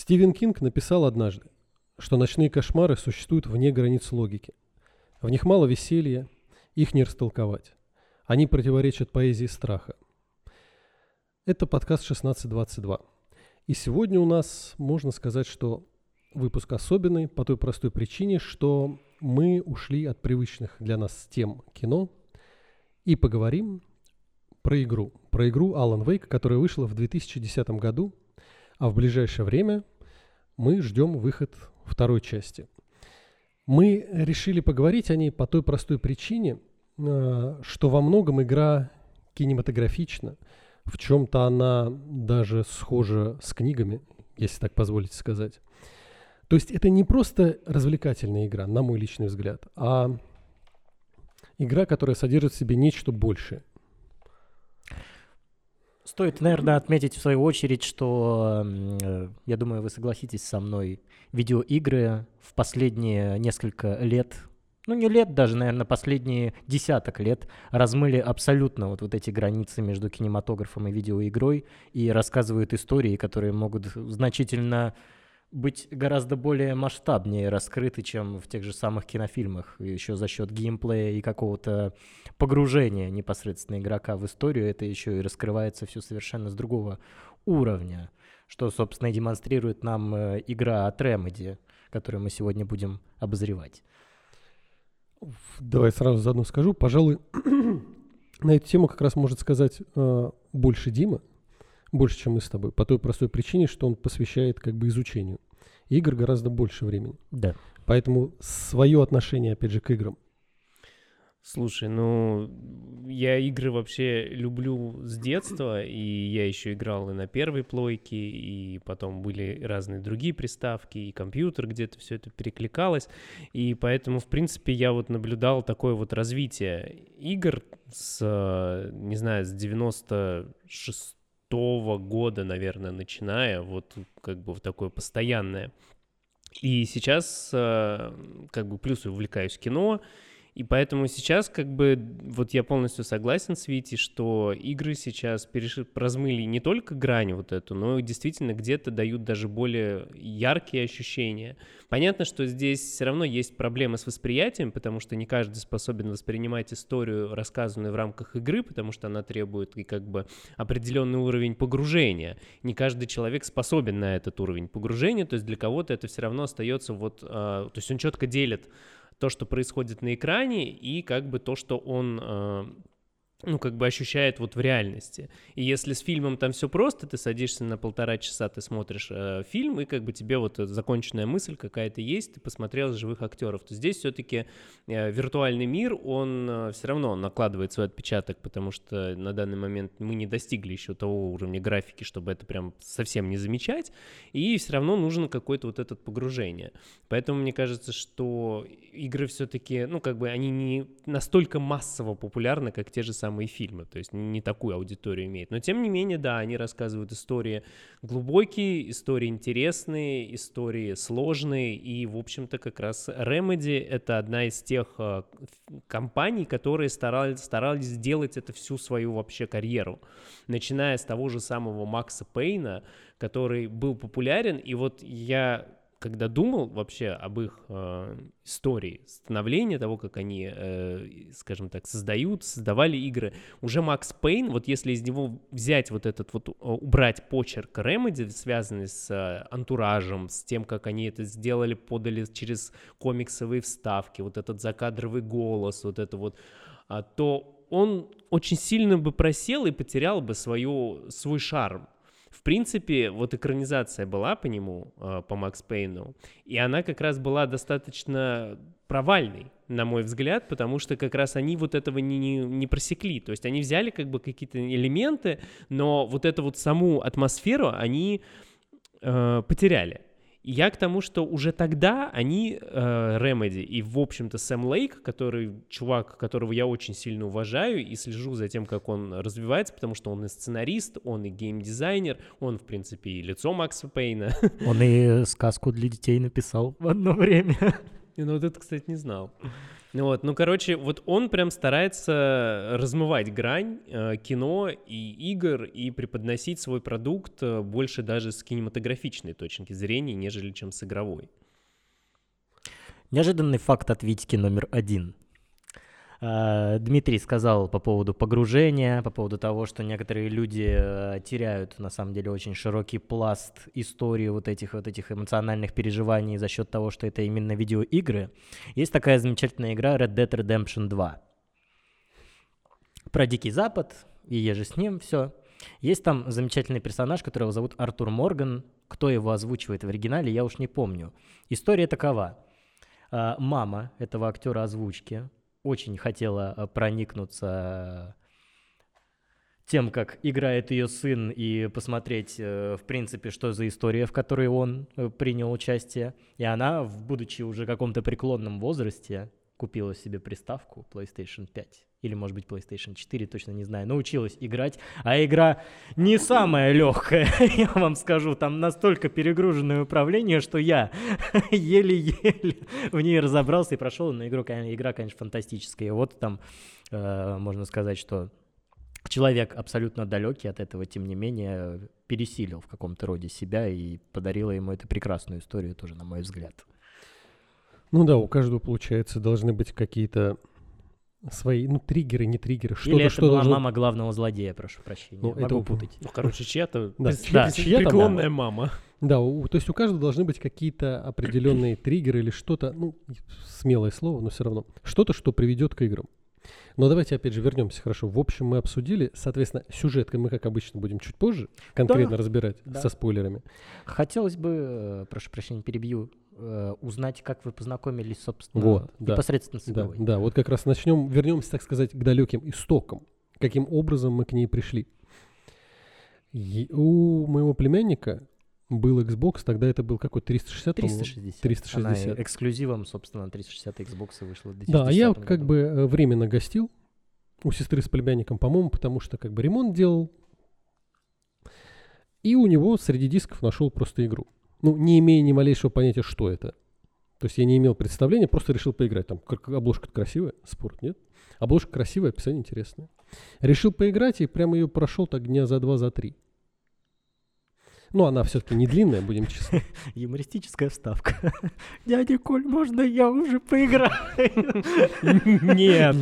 Стивен Кинг написал однажды, что ночные кошмары существуют вне границ логики. В них мало веселья, их не растолковать. Они противоречат поэзии страха. Это подкаст 1622. И сегодня у нас, можно сказать, что выпуск особенный по той простой причине, что мы ушли от привычных для нас тем кино и поговорим про игру. Про игру Alan Wake, которая вышла в 2010 году а в ближайшее время мы ждем выход второй части. Мы решили поговорить о ней по той простой причине, э, что во многом игра кинематографична, в чем-то она даже схожа с книгами, если так позволите сказать. То есть это не просто развлекательная игра, на мой личный взгляд, а игра, которая содержит в себе нечто большее. Стоит, наверное, отметить в свою очередь, что, э, я думаю, вы согласитесь со мной, видеоигры в последние несколько лет, ну не лет даже, наверное, последние десяток лет размыли абсолютно вот, вот эти границы между кинематографом и видеоигрой и рассказывают истории, которые могут значительно быть гораздо более масштабнее раскрыты, чем в тех же самых кинофильмах, еще за счет геймплея и какого-то погружения непосредственно игрока в историю, это еще и раскрывается все совершенно с другого уровня, что, собственно, и демонстрирует нам э, игра от Remedy, которую мы сегодня будем обозревать. Давай сразу заодно скажу. Пожалуй, на эту тему как раз может сказать э, больше Дима, больше, чем мы с тобой, по той простой причине, что он посвящает как бы изучению игр гораздо больше времени. Да. Поэтому свое отношение, опять же, к играм. Слушай, ну, я игры вообще люблю с детства, и я еще играл и на первой плойке, и потом были разные другие приставки, и компьютер где-то все это перекликалось, и поэтому, в принципе, я вот наблюдал такое вот развитие игр с, не знаю, с 96 шестого года, наверное, начиная, вот как бы в такое постоянное. И сейчас э, как бы плюс увлекаюсь кино, и поэтому сейчас как бы вот я полностью согласен с Вити, что игры сейчас переш... размыли не только грань вот эту, но действительно где-то дают даже более яркие ощущения. Понятно, что здесь все равно есть проблемы с восприятием, потому что не каждый способен воспринимать историю, рассказанную в рамках игры, потому что она требует и как бы определенный уровень погружения. Не каждый человек способен на этот уровень погружения, то есть для кого-то это все равно остается вот, а, то есть он четко делит то, что происходит на экране, и как бы то, что он э, ну, как бы ощущает вот в реальности. И если с фильмом там все просто, ты садишься на полтора часа, ты смотришь э, фильм, и как бы тебе вот законченная мысль какая-то есть, ты посмотрел живых актеров, то здесь все-таки э, виртуальный мир, он э, все равно накладывает свой отпечаток, потому что на данный момент мы не достигли еще того уровня графики, чтобы это прям совсем не замечать, и все равно нужно какое-то вот это погружение. Поэтому мне кажется, что игры все-таки, ну, как бы они не настолько массово популярны, как те же самые самые фильмы, то есть не такую аудиторию имеет. Но тем не менее, да, они рассказывают истории глубокие, истории интересные, истории сложные, и, в общем-то, как раз Remedy — это одна из тех э, компаний, которые старались, старались сделать это всю свою вообще карьеру, начиная с того же самого Макса Пейна, который был популярен, и вот я когда думал вообще об их э, истории становления, того, как они, э, скажем так, создают, создавали игры, уже Макс Пейн, вот если из него взять вот этот вот, убрать почерк Remedy, связанный с э, антуражем, с тем, как они это сделали, подали через комиксовые вставки, вот этот закадровый голос, вот это вот, э, то он очень сильно бы просел и потерял бы свою, свой шарм. В принципе, вот экранизация была по нему, э, по Макс Пейну, и она как раз была достаточно провальной, на мой взгляд, потому что как раз они вот этого не, не, не просекли. То есть они взяли как бы какие-то элементы, но вот эту вот саму атмосферу они э, потеряли. И я к тому, что уже тогда они, э, Remedy и, в общем-то, Сэм Лейк, который чувак, которого я очень сильно уважаю и слежу за тем, как он развивается, потому что он и сценарист, он и геймдизайнер, он, в принципе, и лицо Макса Пейна. Он и сказку для детей написал в одно время. Ну вот это, кстати, не знал. Ну вот, ну, короче, вот он прям старается размывать грань э, кино и игр и преподносить свой продукт э, больше даже с кинематографичной точки зрения, нежели чем с игровой. Неожиданный факт от Витьки номер один. А, Дмитрий сказал по поводу погружения, по поводу того, что некоторые люди э, теряют на самом деле очень широкий пласт истории вот этих вот этих эмоциональных переживаний за счет того, что это именно видеоигры. Есть такая замечательная игра Red Dead Redemption 2 про Дикий Запад и еже с ним все. Есть там замечательный персонаж, которого зовут Артур Морган. Кто его озвучивает в оригинале, я уж не помню. История такова. А, мама этого актера озвучки очень хотела э, проникнуться тем, как играет ее сын, и посмотреть, э, в принципе, что за история, в которой он э, принял участие. И она, будучи уже в каком-то преклонном возрасте, купила себе приставку PlayStation 5 или, может быть, PlayStation 4, точно не знаю, научилась играть. А игра не самая легкая, я вам скажу. Там настолько перегруженное управление, что я еле-еле в ней разобрался и прошел. Но игру, игра, конечно, фантастическая. И вот там э, можно сказать, что человек абсолютно далекий от этого, тем не менее, пересилил в каком-то роде себя и подарила ему эту прекрасную историю тоже, на мой взгляд. Ну да, у каждого, получается, должны быть какие-то свои, ну, триггеры, не триггеры, что-то, Или это что была должно... мама главного злодея, прошу прощения. Ну, Могу это- путать. Ну, короче, чья-то Да, да, чья-то преклонная мама. Да, у- то есть у каждого должны быть какие-то определенные триггеры или что-то, ну, смелое слово, но все равно, что-то, что приведет к играм. Но давайте опять же вернемся, хорошо. В общем, мы обсудили, соответственно, сюжеткой мы, как обычно, будем чуть позже конкретно разбирать да. со спойлерами. Хотелось бы, э, прошу прощения, перебью, э, узнать, как вы познакомились, собственно, Вот, да. непосредственно с Да, игрой. да, вот как раз начнем, вернемся, так сказать, к далеким истокам. Каким образом мы к ней пришли. Е- у моего племянника был Xbox, тогда это был какой 360? по-моему? 360. 360. Она эксклюзивом, собственно, на 360 Xbox вышла в 2010 Да, а я году. как бы э, временно гостил у сестры с племянником, по-моему, потому что как бы ремонт делал. И у него среди дисков нашел просто игру. Ну, не имея ни малейшего понятия, что это. То есть я не имел представления, просто решил поиграть. Там как обложка красивая, спорт, нет? Обложка красивая, описание интересное. Решил поиграть и прямо ее прошел так дня за два, за три. Ну, она все-таки не длинная, будем честны. Юмористическая вставка. Дядя Коль, можно я уже поиграю? Нет.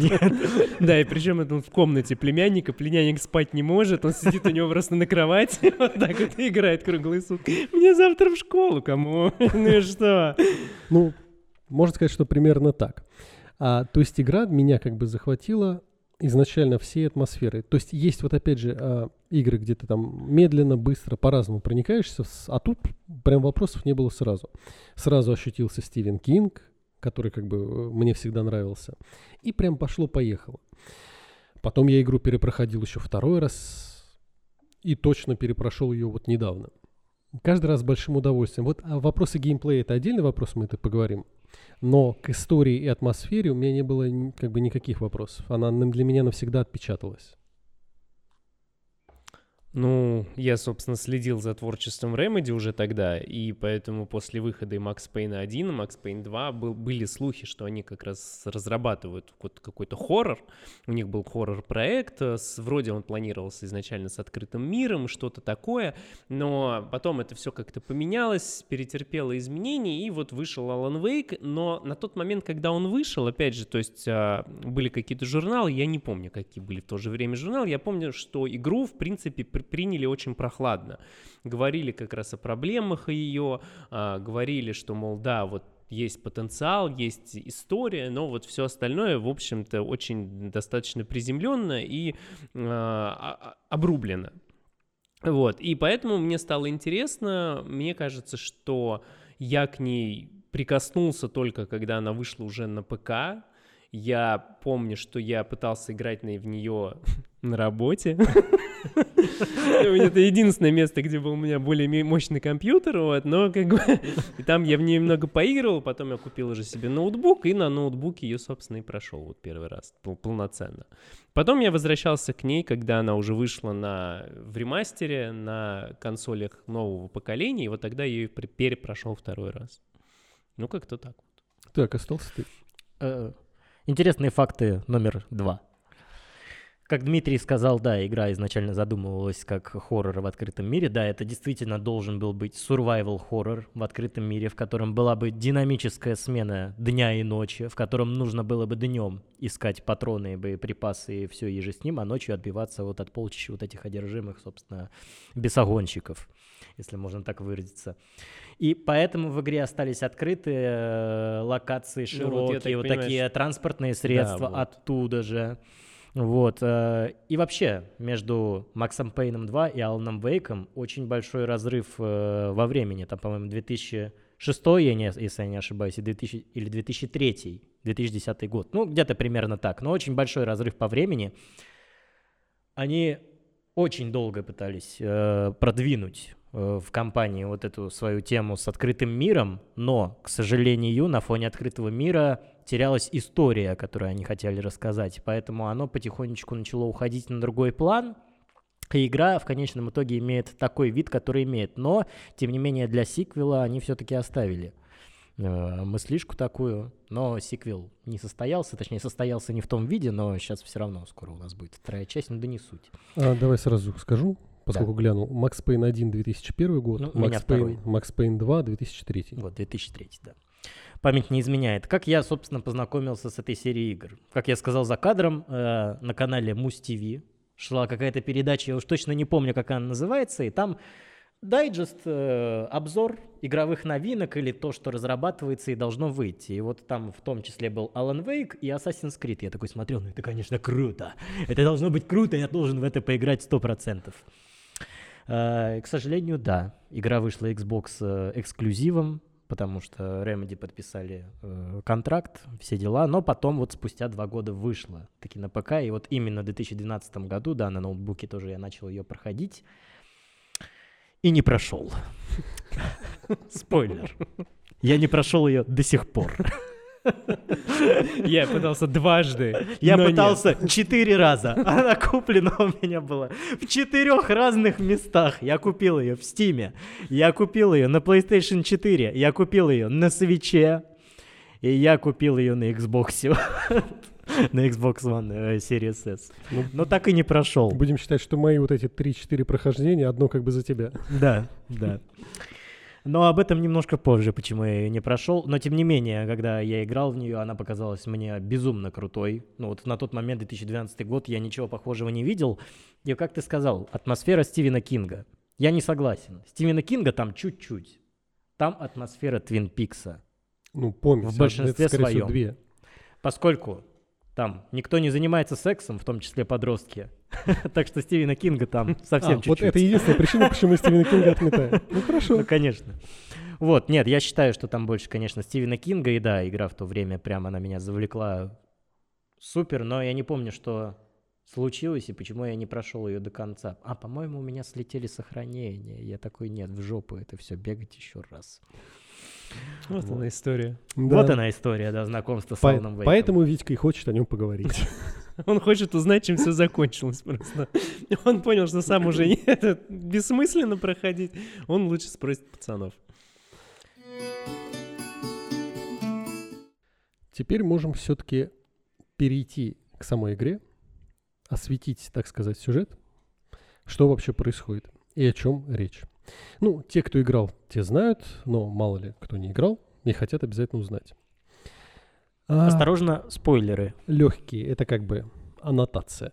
Да, и причем это он в комнате племянника, племянник спать не может, он сидит у него просто на кровати, вот так вот и играет круглые сутки. Мне завтра в школу, кому? Ну и что? Ну, можно сказать, что примерно так. А, то есть игра меня как бы захватила изначально всей атмосферой. То есть есть вот опять же а, игры, где ты там медленно, быстро, по-разному проникаешься, а тут прям вопросов не было сразу. Сразу ощутился Стивен Кинг, который как бы э, мне всегда нравился. И прям пошло-поехало. Потом я игру перепроходил еще второй раз и точно перепрошел ее вот недавно. Каждый раз с большим удовольствием. Вот а вопросы геймплея это отдельный вопрос, мы это поговорим. Но к истории и атмосфере у меня не было как бы никаких вопросов. Она на- для меня навсегда отпечаталась. Ну, я, собственно, следил за творчеством Remedy уже тогда, и поэтому после выхода и Max Payne 1, и Max Payne 2 был, были слухи, что они как раз разрабатывают какой-то хоррор. У них был хоррор-проект, э, с- вроде он планировался изначально с открытым миром, что-то такое, но потом это все как-то поменялось, перетерпело изменения, и вот вышел Alan Wake, но на тот момент, когда он вышел, опять же, то есть а, были какие-то журналы, я не помню, какие были в то же время журналы, я помню, что игру, в принципе, при- приняли очень прохладно. Говорили как раз о проблемах ее, а, говорили, что, мол, да, вот есть потенциал, есть история, но вот все остальное, в общем-то, очень достаточно приземленно и а, а- обрублено. Вот, и поэтому мне стало интересно, мне кажется, что я к ней прикоснулся только, когда она вышла уже на ПК. Я помню, что я пытался играть на- в нее на работе. Это единственное место, где был у меня более мощный компьютер, вот, но как бы и там я в ней немного поигрывал, потом я купил уже себе ноутбук, и на ноутбуке ее, собственно, и прошел вот первый раз пол- полноценно. Потом я возвращался к ней, когда она уже вышла на, в ремастере на консолях нового поколения, и вот тогда я ее перепрошел второй раз. Ну, как-то так. Так, остался ты. Интересные факты номер два. Как Дмитрий сказал, да, игра изначально задумывалась как хоррор в открытом мире. Да, это действительно должен был быть survival хоррор в открытом мире, в котором была бы динамическая смена дня и ночи, в котором нужно было бы днем искать патроны, боеприпасы и все еже с ним, а ночью отбиваться вот от полчища вот этих одержимых, собственно, бесогонщиков, если можно так выразиться. И поэтому в игре остались открыты э, локации Ну вот широкие, так вот понимаю, такие транспортные средства вот. оттуда же. Вот. э, И вообще, между Максом Пейном 2 и Аланом Вейком очень большой разрыв э, во времени. Там, по-моему, 2006, я не, если я не ошибаюсь, и 2000, или 2003, 2010 год. Ну, где-то примерно так. Но очень большой разрыв по времени. Они очень долго пытались э, продвинуть в компании вот эту свою тему с открытым миром, но, к сожалению, на фоне открытого мира терялась история, которую они хотели рассказать, поэтому оно потихонечку начало уходить на другой план, и игра в конечном итоге имеет такой вид, который имеет, но, тем не менее, для сиквела они все-таки оставили э, мыслишку такую, но сиквел не состоялся, точнее, состоялся не в том виде, но сейчас все равно скоро у нас будет вторая часть, но да не суть. А, давай сразу скажу, поскольку глянул. Макс Пейн 1 2001 год, Ну, Макс, Пейн. Макс Пейн 2 2003. Вот, 2003, да. Память не изменяет. Как я, собственно, познакомился с этой серией игр? Как я сказал за кадром, э, на канале Муз ТВ шла какая-то передача, я уж точно не помню, как она называется, и там дайджест, э, обзор игровых новинок или то, что разрабатывается и должно выйти. И вот там в том числе был Alan Wake и Assassin's Creed. Я такой смотрел, ну это, конечно, круто. Это должно быть круто, я должен в это поиграть 100%. Э, К сожалению, да. Игра вышла Xbox э, эксклюзивом, потому что Remedy подписали э, контракт, все дела, но потом вот спустя два года вышла таки на ПК, и вот именно в 2012 году, да, на ноутбуке тоже я начал ее проходить, и не прошел. Спойлер. Я не прошел ее до сих пор. Я пытался дважды. Я но нет. пытался четыре раза. Она куплена у меня была в четырех разных местах. Я купил ее в Стиме. Я купил ее на PlayStation 4. Я купил ее на Свече. И я купил ее на Xbox. На Xbox One э, Series S. Ну, Но так и не прошел. Будем считать, что мои вот эти 3-4 прохождения, одно как бы за тебя. Да, да. Но об этом немножко позже, почему я ее не прошел. Но тем не менее, когда я играл в нее, она показалась мне безумно крутой. Ну вот на тот момент, 2012 год, я ничего похожего не видел. И как ты сказал, атмосфера Стивена Кинга. Я не согласен. Стивена Кинга там чуть-чуть. Там атмосфера Твин Пикса. Ну, помню. В большинстве это, скорее всего, своем. две. Поскольку там никто не занимается сексом, в том числе подростки. Так что Стивена Кинга там А, совсем вот чуть-чуть. это единственная причина, почему Стивена Кинга отметаем. Ну, хорошо. Ну, конечно. Вот, нет, я считаю, что там больше, конечно, Стивена Кинга, и да, игра в то время прямо она меня завлекла супер, но я не помню, что случилось и почему я не прошел ее до конца. А, по-моему, у меня слетели сохранения. Я такой, нет, в жопу это все, бегать еще раз. Вот Вот. она история. Вот Да. она история, да, знакомства с По- Аланом Вейком. Поэтому Витька и хочет о нем поговорить. Он хочет узнать, чем все закончилось просто. Он понял, что сам уже не- это бессмысленно проходить. Он лучше спросит пацанов. Теперь можем все-таки перейти к самой игре, осветить, так сказать, сюжет, что вообще происходит и о чем речь. Ну, те, кто играл, те знают, но мало ли кто не играл и хотят обязательно узнать. А, Осторожно, спойлеры. легкие, это как бы аннотация.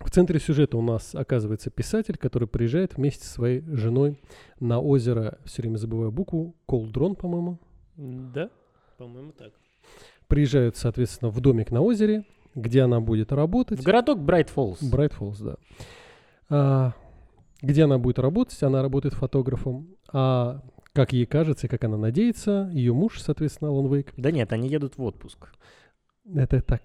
В центре сюжета у нас оказывается писатель, который приезжает вместе со своей женой на озеро, все время забываю букву, Колдрон, по-моему. Да, по-моему, так. Приезжают, соответственно, в домик на озере, где она будет работать. В городок Брайт Фоллс. Брайт Фоллс, да. А, где она будет работать? Она работает фотографом. А как ей кажется как она надеется, ее муж, соответственно, Алан Вейк, Да нет, они едут в отпуск. это так...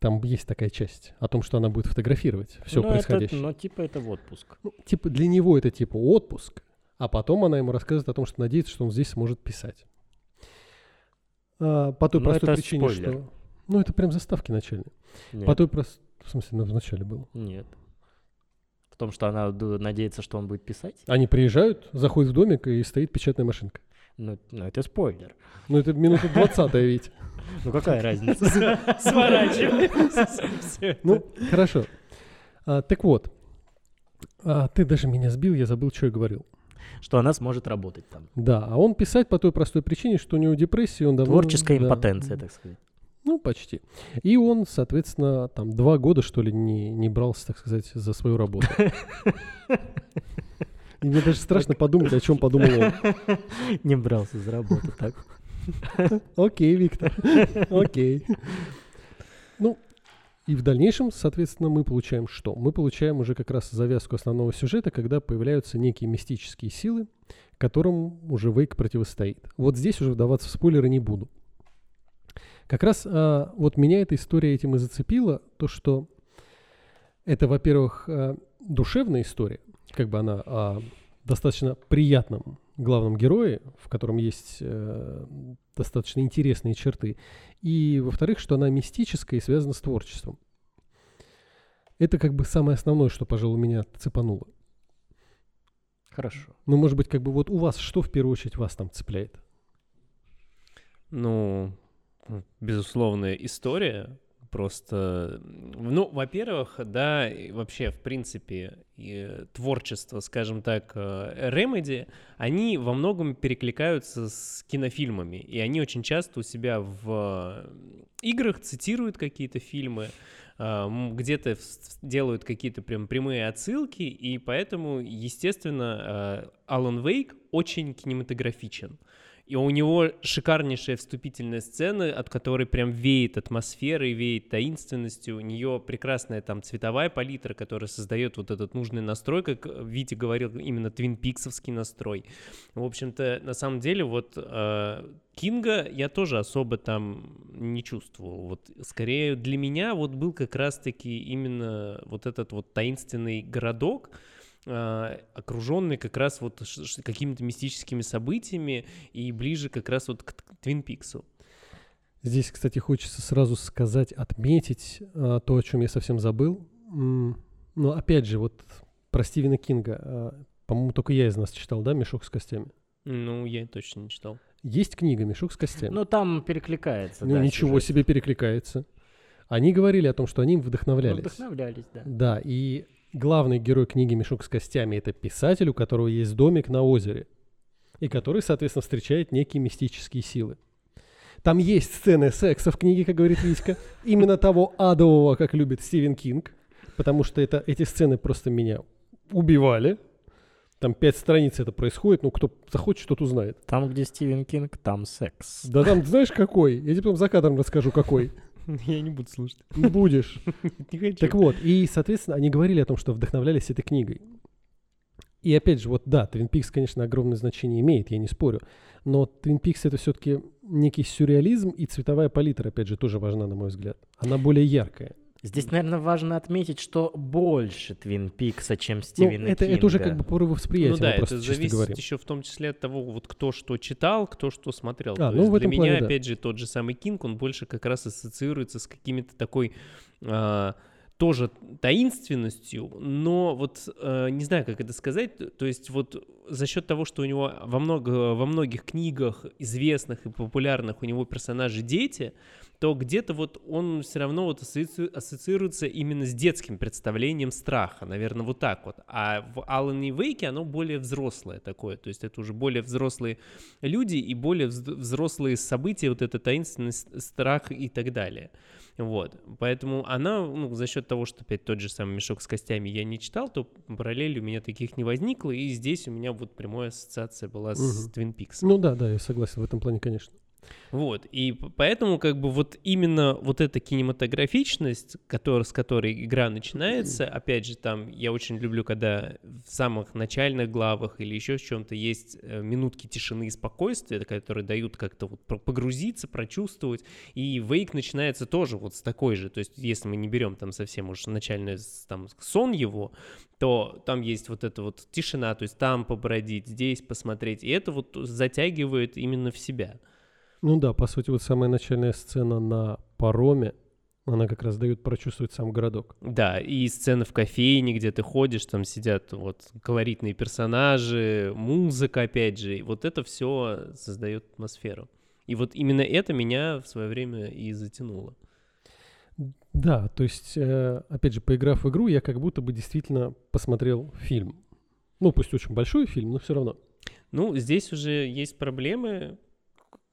Там есть такая часть о том, что она будет фотографировать все Ну, это- происходящее. но типа это в отпуск. Ну, типа для него это типа отпуск, а потом она ему рассказывает о том, что надеется, что он здесь сможет писать. А, по той Ну, простой причине, спойлер. что... Ну, это прям заставки начальные. Нет. По той простой... В смысле, ну, в начале было. Нет. В том, что она надеется, что он будет писать? Они приезжают, заходят в домик, и стоит печатная машинка. Ну, ну, это спойлер. Ну, это минута 20 ведь. Ну, какая разница? Сворачивай. Ну, хорошо. А, так вот, а, ты даже меня сбил, я забыл, что я говорил. Что она сможет работать там. Да, а он писать по той простой причине, что у него депрессия, он давно... Творческая импотенция, так сказать. Ну, почти. И он, соответственно, там два года, что ли, не, не брался, так сказать, за свою работу. И мне даже страшно подумать, о чем подумал он. Не брался за работу, так. Окей, Виктор, окей. Ну, и в дальнейшем, соответственно, мы получаем что? Мы получаем уже как раз завязку основного сюжета, когда появляются некие мистические силы, которым уже Вейк противостоит. Вот здесь уже вдаваться в спойлеры не буду. Как раз а, вот меня эта история этим и зацепила, то что это, во-первых, а, душевная история, как бы она о достаточно приятном главном герое, в котором есть э, достаточно интересные черты, и, во-вторых, что она мистическая и связана с творчеством. Это как бы самое основное, что, пожалуй, меня цепануло. Хорошо. Ну, может быть, как бы вот у вас что в первую очередь вас там цепляет? Ну, безусловная история. Просто, ну, во-первых, да, вообще, в принципе, творчество, скажем так, э, Remedy, они во многом перекликаются с кинофильмами, и они очень часто у себя в играх цитируют какие-то фильмы, э, где-то делают какие-то прям прямые отсылки, и поэтому, естественно, э, Алан Вейк очень кинематографичен. И у него шикарнейшая вступительная сцена, от которой прям веет атмосферой, веет таинственностью. У нее прекрасная там цветовая палитра, которая создает вот этот нужный настрой, как Витя говорил, именно твин пиксовский настрой. В общем-то, на самом деле, вот э, Кинга я тоже особо там не чувствовал. Вот скорее для меня вот был как раз-таки именно вот этот вот таинственный городок, окруженный как раз вот какими-то мистическими событиями и ближе как раз вот к Твин Пиксу. Здесь, кстати, хочется сразу сказать, отметить а, то, о чем я совсем забыл. Но опять же, вот про Стивена Кинга, а, по-моему, только я из нас читал, да, «Мешок с костями». Ну, я точно не читал. Есть книга «Мешок с костями». Ну, там перекликается, ну, да, ничего сюжет. себе перекликается. Они говорили о том, что они им Ну, вдохновлялись. вдохновлялись, да. Да, и главный герой книги «Мешок с костями» — это писатель, у которого есть домик на озере, и который, соответственно, встречает некие мистические силы. Там есть сцены секса в книге, как говорит Витька, именно того адового, как любит Стивен Кинг, потому что это, эти сцены просто меня убивали. Там пять страниц это происходит, ну, кто захочет, тот узнает. Там, где Стивен Кинг, там секс. Да там, знаешь, какой? Я тебе потом за кадром расскажу, какой. Я не буду слушать. Будешь. Не хочу. Так вот, и, соответственно, они говорили о том, что вдохновлялись этой книгой. И опять же, вот да, Твин Пикс, конечно, огромное значение имеет, я не спорю. Но Твин Пикс это все-таки некий сюрреализм, и цветовая палитра, опять же, тоже важна, на мой взгляд. Она более яркая. Здесь, наверное, важно отметить, что больше Твин Пикса, чем Ну, Стивена это, Кинга. это уже как бы порывы восприятия, Ну да, мы это зависит говорим. еще в том числе от того, вот кто что читал, кто что смотрел. А, То ну, есть в для этом меня, плане, да. опять же, тот же самый Кинг, он больше как раз ассоциируется с какими-то такой а, тоже таинственностью, но вот э, не знаю, как это сказать, то есть вот за счет того, что у него во, много, во многих книгах известных и популярных у него персонажи дети, то где-то вот он все равно вот ассоци- ассоциируется именно с детским представлением страха, наверное, вот так вот. А в Алане Вейке оно более взрослое такое, то есть это уже более взрослые люди и более вз- взрослые события, вот это таинственность, страх и так далее. Вот, поэтому она, ну, за счет того, что опять тот же самый мешок с костями я не читал, то параллели у меня таких не возникло, и здесь у меня вот прямая ассоциация была с Мгм. Твин Пикс. Ну да, да, я согласен в этом плане, конечно. Вот, и поэтому как бы вот именно вот эта кинематографичность, который, с которой игра начинается, опять же, там я очень люблю, когда в самых начальных главах или еще в чем-то есть э, минутки тишины и спокойствия, которые дают как-то вот погрузиться, прочувствовать, и Вейк начинается тоже вот с такой же, то есть если мы не берем там совсем уж начальный там сон его, то там есть вот эта вот тишина, то есть там побродить, здесь посмотреть, и это вот затягивает именно в себя. Ну да, по сути, вот самая начальная сцена на пароме, Она как раз дает прочувствовать сам городок. Да, и сцены в кофейне, где ты ходишь, там сидят вот колоритные персонажи, музыка, опять же. Вот это все создает атмосферу. И вот именно это меня в свое время и затянуло. Да, то есть, э, опять же, поиграв в игру, я как будто бы действительно посмотрел фильм. Ну, пусть очень большой фильм, но все равно. Ну, здесь уже есть проблемы,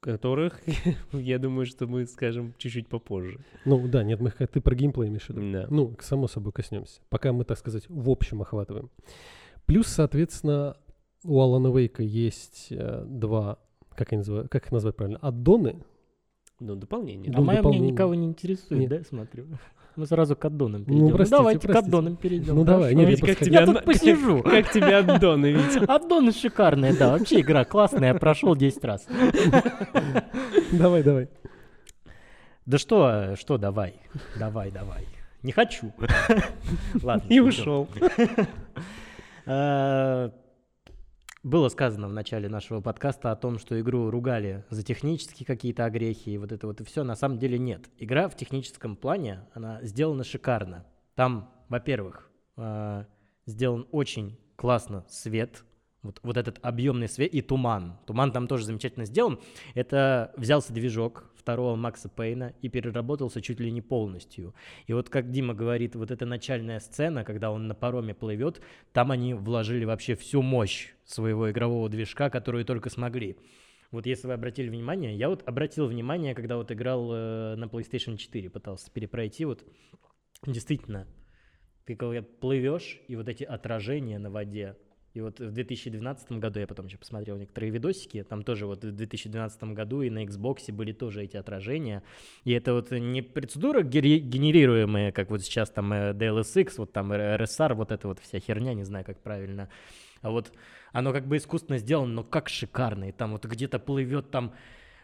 которых, я думаю, что мы скажем чуть-чуть попозже. Ну, да, нет, мы, ты про геймплей имеешь в виду. Да. Ну, к- само собой коснемся. Пока мы, так сказать, в общем охватываем. Плюс, соответственно, у Алана Вейка есть э, два, как, они называют, как их назвать правильно, аддоны. Ну, дополнение. А Ну, мое мнение никого не интересует, Нет. да, смотрю. Мы сразу к аддонам Ну, перейдем. Ну, простите, давайте к простите. аддонам перейдем. Ну, давай, нет, я Видите, просто как Я тут посижу. Как тебе аддоны, Витя? Аддоны шикарные, да. Вообще игра классная, я прошел 10 раз. Давай, давай. Да что, что давай, давай, давай. Не хочу. Ладно. И ушел. Было сказано в начале нашего подкаста о том, что игру ругали за технические какие-то огрехи и вот это вот и все. На самом деле нет. Игра в техническом плане, она сделана шикарно. Там, во-первых, э, сделан очень классно свет, вот, вот этот объемный свет и туман. Туман там тоже замечательно сделан. Это взялся движок второго Макса Пейна и переработался чуть ли не полностью. И вот как Дима говорит, вот эта начальная сцена, когда он на пароме плывет, там они вложили вообще всю мощь своего игрового движка, которую только смогли. Вот если вы обратили внимание, я вот обратил внимание, когда вот играл э, на PlayStation 4, пытался перепройти, вот действительно, ты когда плывешь, и вот эти отражения на воде, и вот в 2012 году, я потом еще посмотрел некоторые видосики, там тоже вот в 2012 году и на Xbox были тоже эти отражения. И это вот не процедура генерируемая, как вот сейчас там э, DLSX, вот там RSR, вот эта вот вся херня, не знаю, как правильно. А вот оно как бы искусственно сделано, но как шикарно. И там вот где-то плывет там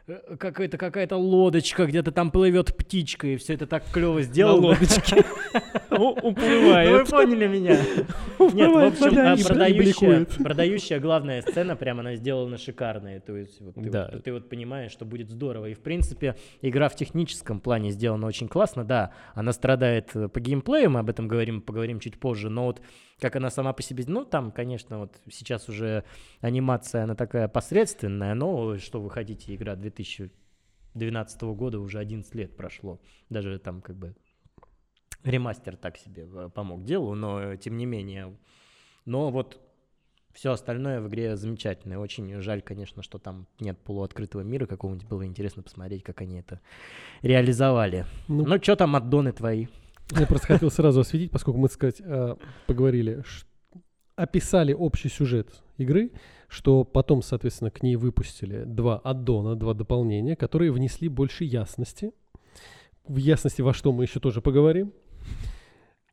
э, какая-то какая-то лодочка, где-то там плывет птичка, и все это так клево На сделано. лодочке. У- Ну, вы Уплывает. поняли меня. Нет, в общем, а, продающая, продающая главная сцена, прям она сделана шикарная. То есть вот ты, Да. вот, ты вот понимаешь, что будет здорово. И в принципе, игра в техническом плане сделана очень классно. Да, она страдает э, по геймплею, мы об этом говорим, поговорим чуть позже, но вот как она сама по себе, ну там, конечно, вот сейчас уже анимация, она такая посредственная, но что вы хотите, игра 2012 года, уже 11 лет прошло. Даже там как бы ремастер так себе э, помог делу, но э, тем не менее. Но вот все остальное в игре замечательное. Очень жаль, конечно, что там нет полуоткрытого мира какого-нибудь. Было интересно посмотреть, как они это реализовали. Ну, Ну, что там аддоны твои? Я просто хотел сразу осветить, поскольку мы, так сказать, э, поговорили, описали общий сюжет игры, что потом, соответственно, к ней выпустили два аддона, два дополнения, которые внесли больше ясности. В ясности во что мы еще тоже поговорим.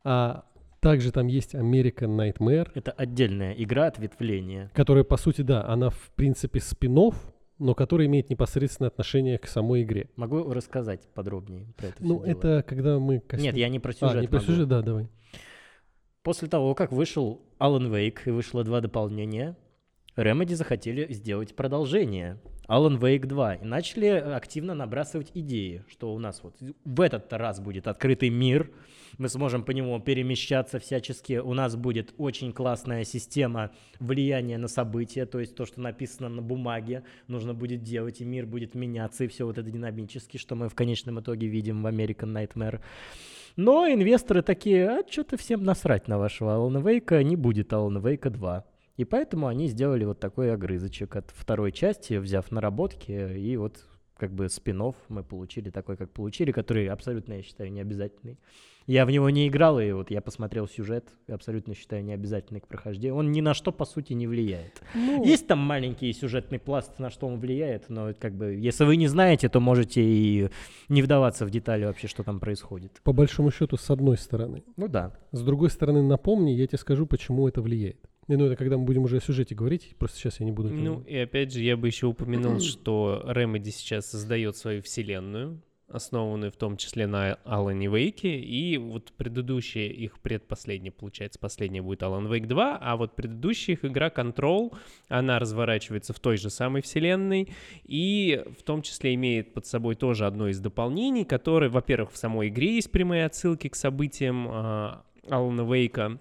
А также там есть American Nightmare, Это отдельная игра, ответвление. которая, по сути, да, она в принципе спин но которая имеет непосредственное отношение к самой игре. Могу рассказать подробнее про это Ну, всё дело? это когда мы... коснем- Нет, я не про сюжет А, не про могу. сюжет, да, давай. После того, как вышел Alan Wake и вышло два дополнения, Remedy захотели сделать продолжение Alan Wake 2 и начали активно набрасывать идеи, что у нас вот в этот раз будет открытый мир, мы сможем по нему перемещаться всячески, у нас будет очень классная система влияния на события, то есть то, что написано на бумаге, нужно будет делать, и мир будет меняться, и все вот это динамически, что мы в конечном итоге видим в American Nightmare. Но инвесторы такие, а что-то всем насрать на вашего Alan Wake, не будет Alan Wake 2. И поэтому они сделали вот такой огрызочек от второй части, взяв наработки, и вот как бы спин мы получили такой, как получили, который абсолютно, я считаю, необязательный. Я в него не играл, и вот я посмотрел сюжет, абсолютно считаю необязательный к прохождению. Он ни на что, по сути, не влияет. Ну, Есть там маленький сюжетный пласт, на что он влияет, но как бы, если вы не знаете, то можете и не вдаваться в детали вообще, что там происходит. По большому счету, с одной стороны. Ну да. С другой стороны, напомни, я тебе скажу, почему это влияет. Ну, это когда мы будем уже о сюжете говорить, просто сейчас я не буду... Ну, и опять же, я бы еще упомянул, что Remedy сейчас создает свою вселенную. основаны в том числе на Алане Вейке, и вот предыдущие, их предпоследняя, получается, последняя будет Alan Wake 2, а вот предыдущая их игра Control, она разворачивается в той же самой вселенной, и в том числе имеет под собой тоже одно из дополнений, которое, во-первых, в самой игре есть прямые отсылки к событиям э, Алана Вейка,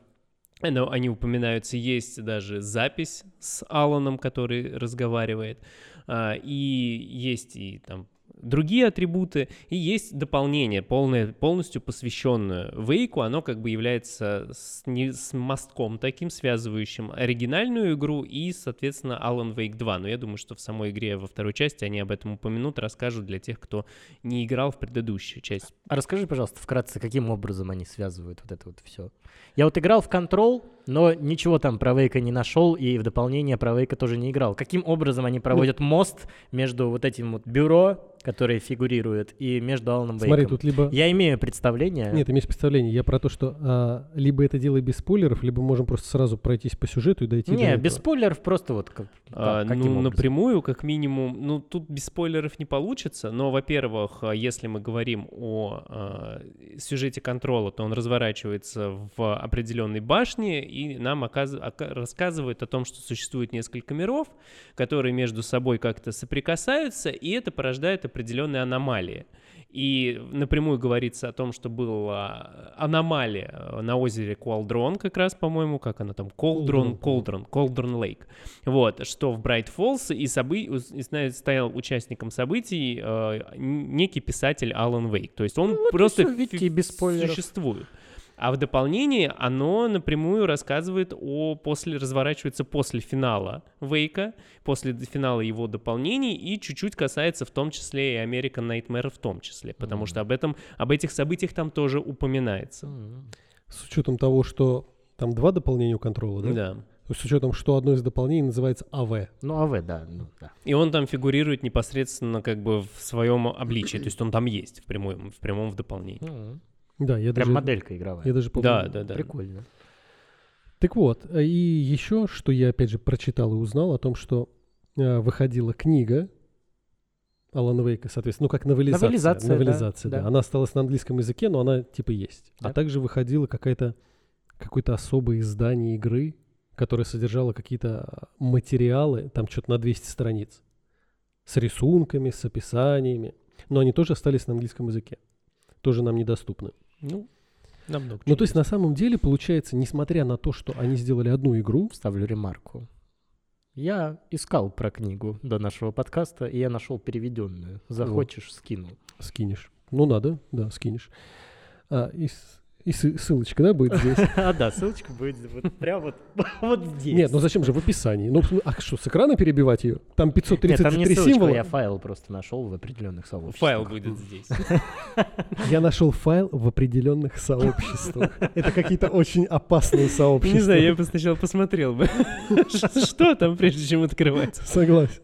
но они упоминаются, есть даже запись с Аланом, который разговаривает, а, и есть и там другие атрибуты, и есть дополнение, полное, полностью посвященное Вейку. Оно как бы является с, не, с мостком таким, связывающим оригинальную игру и, соответственно, Alan Wake 2. Но я думаю, что в самой игре во второй части они об этом упомянут, расскажут для тех, кто не играл в предыдущую часть. А расскажи, пожалуйста, вкратце, каким образом они связывают вот это вот все. Я вот играл в Control, но ничего там про Вейка не нашел, и в дополнение про Вейка тоже не играл. Каким образом они проводят мост между вот этим вот бюро, которые фигурируют, и между Аланом Вейком? Смотри, тут либо... Я имею представление. Нет, имеешь представление. Я про то, что а, либо это делай без спойлеров, либо можем просто сразу пройтись по сюжету и дойти до Не, без спойлеров, просто вот как, А, да, каким ну, образом? напрямую, как минимум, ну, тут без спойлеров не получится, но, во-первых, а, если мы говорим о а, сюжете контрола, то он разворачивается в определенной башне и нам оказ- ока- рассказывает о том, что существует несколько миров, которые между собой как-то соприкасаются, и это порождает определенные аномалии. И напрямую говорится о том, что была аномалия на озере Колдрон, как раз, по-моему, как она там, Колдрон, Колдрон, Колдрон Лейк. Вот, что в Брайт Фоллс и, собы- и стоял участником событий э, некий писатель Алан Вейк. То есть он вот и просто фи- существует. А в дополнении оно напрямую рассказывает о после разворачивается после финала Вейка, после финала его дополнений и чуть-чуть касается в том числе и American Nightmare в том числе, потому что об этом об этих событиях там тоже упоминается. М. С учетом того, что там два дополнения у контрола, да? Да. С учетом, что одно из дополнений называется АВ. Ну, АВ, да, ну, да. И он там фигурирует непосредственно как бы в своем обличии, то есть он там есть в прямом в прямом в дополнении. М. Да, я Прям даже, моделька игровая. я даже помню. Да, да, да. Прикольно. Так вот, и еще, что я опять же прочитал и узнал о том, что э, выходила книга Алана Вейка, соответственно, ну как новелизация. Новелизация, да, новелизация, да. да. Она осталась на английском языке, но она типа есть. Да. А также выходила какая-то какое-то особое издание игры, которое содержало какие-то материалы, там что-то на 200 страниц, с рисунками, с описаниями. Но они тоже остались на английском языке. Тоже нам недоступны. Ну, намного. Ну, то есть, на самом деле, получается, несмотря на то, что они сделали одну игру, Вставлю ремарку. Я искал про книгу до нашего подкаста, и я нашел переведенную. Захочешь, скину. скинешь. Ну, надо, да, скинешь. А, и с- и сы- ссылочка, да, будет здесь? А, да, ссылочка будет вот прям вот, вот здесь. Нет, ну зачем же в описании? Ну, а что, с экрана перебивать ее? Там Нет, там не 533 ссылочка, символа. я файл просто нашел в определенных сообществах. Файл будет здесь. Я нашел файл в определенных сообществах. Это какие-то очень опасные сообщества. Не знаю, я бы сначала посмотрел бы, что там, прежде чем открывать. Согласен.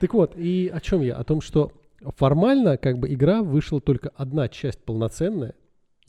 Так вот, и о чем я? О том, что формально как бы игра вышла только одна часть полноценная,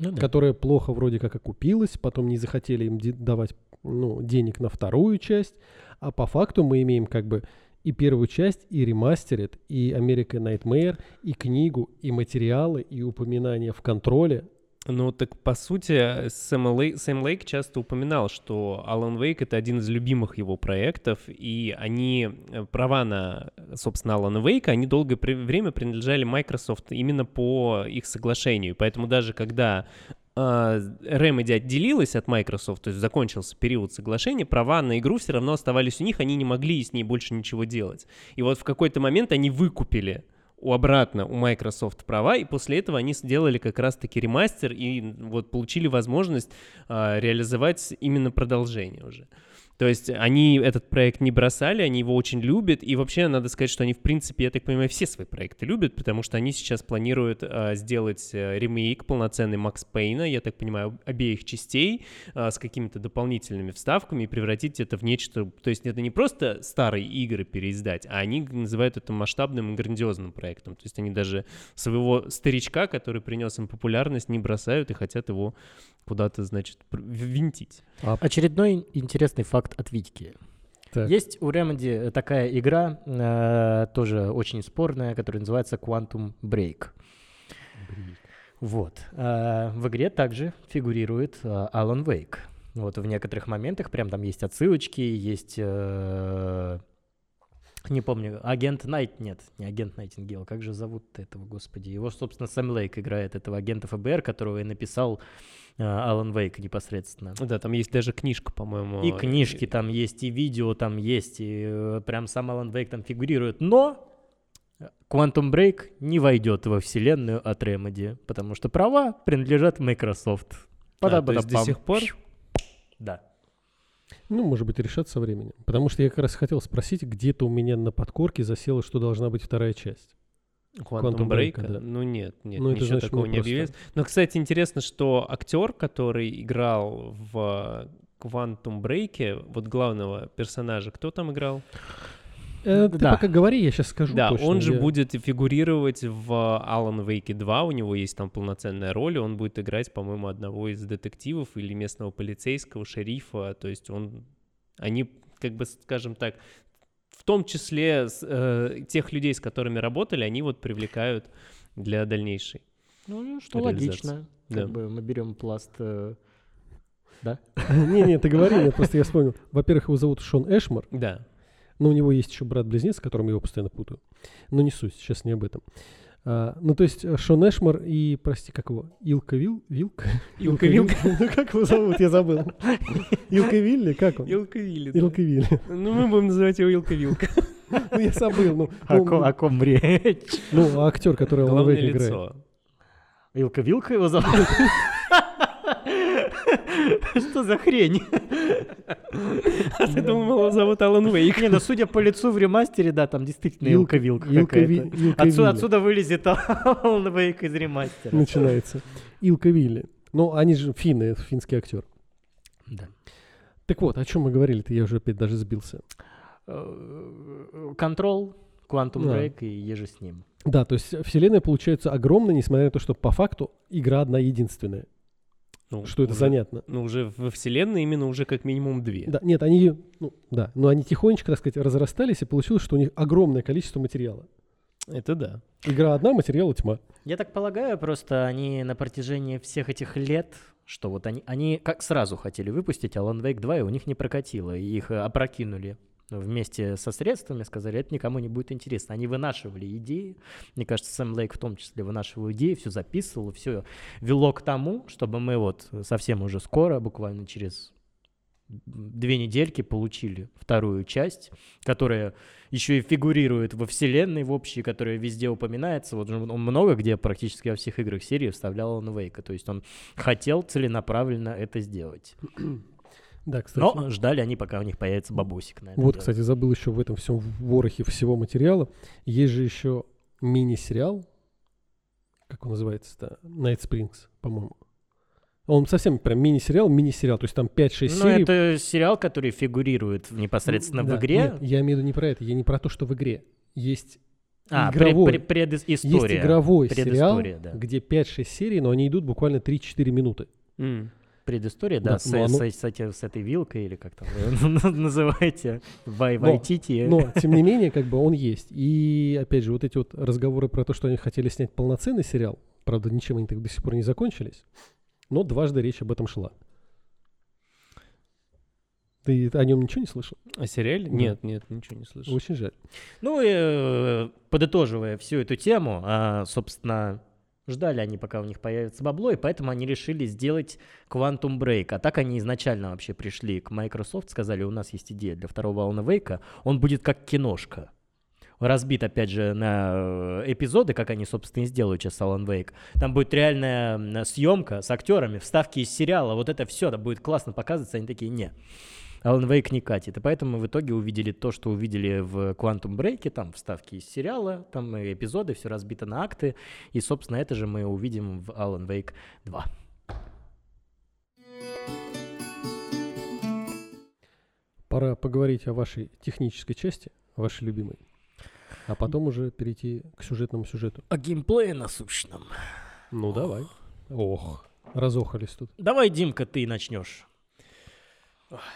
Ну да. которая плохо вроде как окупилась, потом не захотели им давать ну, денег на вторую часть, а по факту мы имеем как бы и первую часть, и ремастерит, и American Nightmare, и книгу, и материалы, и упоминания в контроле. Ну, так по сути, Сэм Лейк, Сэм Лейк часто упоминал, что Alan Wake — это один из любимых его проектов, и они, э, права на, собственно, Алана Вейка, они долгое время принадлежали Microsoft именно по их соглашению. Поэтому даже когда а, Remedy отделилась от Microsoft, то есть закончился период соглашения, права на игру все равно оставались у них, они не могли с ней больше ничего делать. И вот в какой-то момент они выкупили у обратно у Microsoft права, и после этого они сделали как раз-таки ремастер и вот получили возможность а, реализовать именно продолжение уже. То есть они этот проект не бросали, они его очень любят, и вообще надо сказать, что они, в принципе, я так понимаю, все свои проекты любят, потому что они сейчас планируют а, сделать э, ремейк полноценный Макс Пейна, я так понимаю, обеих частей а, с какими-то дополнительными вставками и превратить это в нечто... То есть это не просто старые игры переиздать, а они называют это масштабным и грандиозным проектом. То есть они даже своего старичка, который принес им популярность, не бросают и хотят его куда-то, значит, пр- ввинтить. Очередной интересный факт от Витьки. Так. Есть у Remedy такая игра, э, тоже очень спорная, которая называется Quantum Break. Вот. А, в игре также фигурирует Алан Вейк. Вот в некоторых моментах прям там есть отсылочки, есть... э, не помню, агент Найт, нет, не агент Найтингел, как же зовут этого, господи? Его, собственно, Сэм Лейк играет, этого агента ФБР, которого и написал э, Алан Вейк непосредственно. Да, там есть даже книжка, по-моему. И книжки там есть, и видео там есть, и э, прям сам Алан Вейк там фигурирует. Но Quantum Break не войдет во вселенную от Remedy, потому что права принадлежат Microsoft. А, то есть до сих пор? Да. Ну, может быть, решат со временем. Потому что я как раз хотел спросить, где-то у меня на подкорке засело, что должна быть вторая часть. Quantum, Break, да. Ну нет, нет, Ну, ничего значит, такого не просто- объявилось. Но, кстати, интересно, что актер, который играл в Quantum Break, вот главного персонажа, кто там играл? Э, ты Да. пока говори, я сейчас скажу да, точно. он же Я- будет фигурировать в Alan Wake 2, у него есть там полноценная роль, он будет играть, по-моему, одного из детективов или местного полицейского, шерифа, то есть он, они, как бы, скажем так, в том числе с, э, тех людей, с которыми работали, они вот привлекают для дальнейшей. Ну, что Реализация. логично. Да. Как бы мы берем пласт... э, Да? Не-не, ты говори, я просто я вспомнил. Во-первых, его зовут Шон Эшмар, Да. но у него есть еще брат-близнец, с которым я его постоянно путаю. Но не суть, сейчас не об этом. А, ну, то есть э, Шон Эшмар и, прости, как его, Илка Вил? Вилка? Илка Вилка. Ну, как его зовут, я забыл. Илка Вилли, как он? Илка Вилли. да. Илка Вилли. Ну, мы будем называть его Илка Вилка. Ну, я забыл. Ну, О ну, ком, о ком речь? ну, актер, который Главное Вейк играет. лицо. Вилка-вилка его зовут? Что за хрень? А ты думал, его зовут Алан Вейк? Не, ну судя по лицу в ремастере, да, там действительно Илка- Илка-вилка Илка Ви- какая-то. Отсюда, вылезет Алан Вейк из ремастера. Начинается. Илка Вилли. Ну, они же финны, финский актер. Да. Так вот, о чем мы говорили-то, я уже опять даже сбился. Control, Quantum. Break и еже с ним. Да, то есть вселенная получается огромная, несмотря на то, что по факту игра одна единственная. Ну, Что это уже- занятно. Ну, уже во вселенной именно уже как минимум две. Да, нет, они, ну, да, но они тихонечко, так сказать, разрастались, и получилось, что у них огромное количество материала. Это да. Игра одна, материала тьма. Я так полагаю, просто они на протяжении всех этих лет, что вот они, они как сразу хотели выпустить Alan Wake 2, и у них не прокатило, и их опрокинули вместе со средствами, сказали, это никому не будет интересно. Они вынашивали идеи, мне кажется, Сэм Лейк в том числе вынашивал идеи, все записывал, все вело к тому, чтобы мы вот совсем уже скоро, буквально через две недельки получили вторую часть, которая еще и фигурирует во вселенной в общей, которая везде упоминается. Вот он много где практически во всех играх серии вставлял он Вейка. То есть он хотел целенаправленно это сделать. Да, кстати. Но ждали они, пока у них появится бабусик на это вот, дело. кстати, забыл еще в этом всем ворохе всего материала. Есть же еще мини-сериал, как он называется-то, Night Springs, по-моему. Он совсем прям мини-сериал, мини-сериал, то есть там 5-6 Ну, серий. это сериал, который фигурирует непосредственно Да, в игре. Нет, я имею в виду не про это, я не про то, что в игре. Есть а, игровой. пред- пред- предыстория. Есть игровой сериал, да. где 5-6 серий, но они идут буквально 3-4 минуты. М. Предыстория, да, Да, с, ну, оно- с- с эти- с этой вилкой, или как там называете, Вай Но- Вайтити. Но, тем не менее, как бы он есть. И, опять же, вот эти вот разговоры про то, что они хотели снять полноценный сериал, правда, ничем они так до сих пор не закончились, но дважды речь об этом шла. Ты о нем ничего не слышал? О сериале? Да. Нет, нет, ничего не слышал. Очень жаль. Ну, и, э, подытоживая всю эту тему, а, собственно, ждали они, пока у них появится бабло, и поэтому они решили сделать Quantum Break. А так они изначально вообще пришли к Microsoft, сказали, у нас есть идея для второго Alan Wake, он будет как киношка. Разбит, опять же, на э, эпизоды, как они, собственно, и сделают сейчас Alan Wake. Там будет реальная съемка с актерами, вставки из сериала, вот это все, да, будет классно показываться. Они такие, не, Alan Wake не катит. И поэтому в итоге увидели то, что увидели в Quantum Break, там вставки из сериала, там эпизоды, все разбито на акты. И, собственно, это же мы увидим в Alan Wake 2. Пора поговорить о вашей технической части, вашей любимой. А потом уже перейти к сюжетному сюжету. О геймплее насущном. Ну, давай. Ох, разохались тут. Давай, Димка, ты начнешь.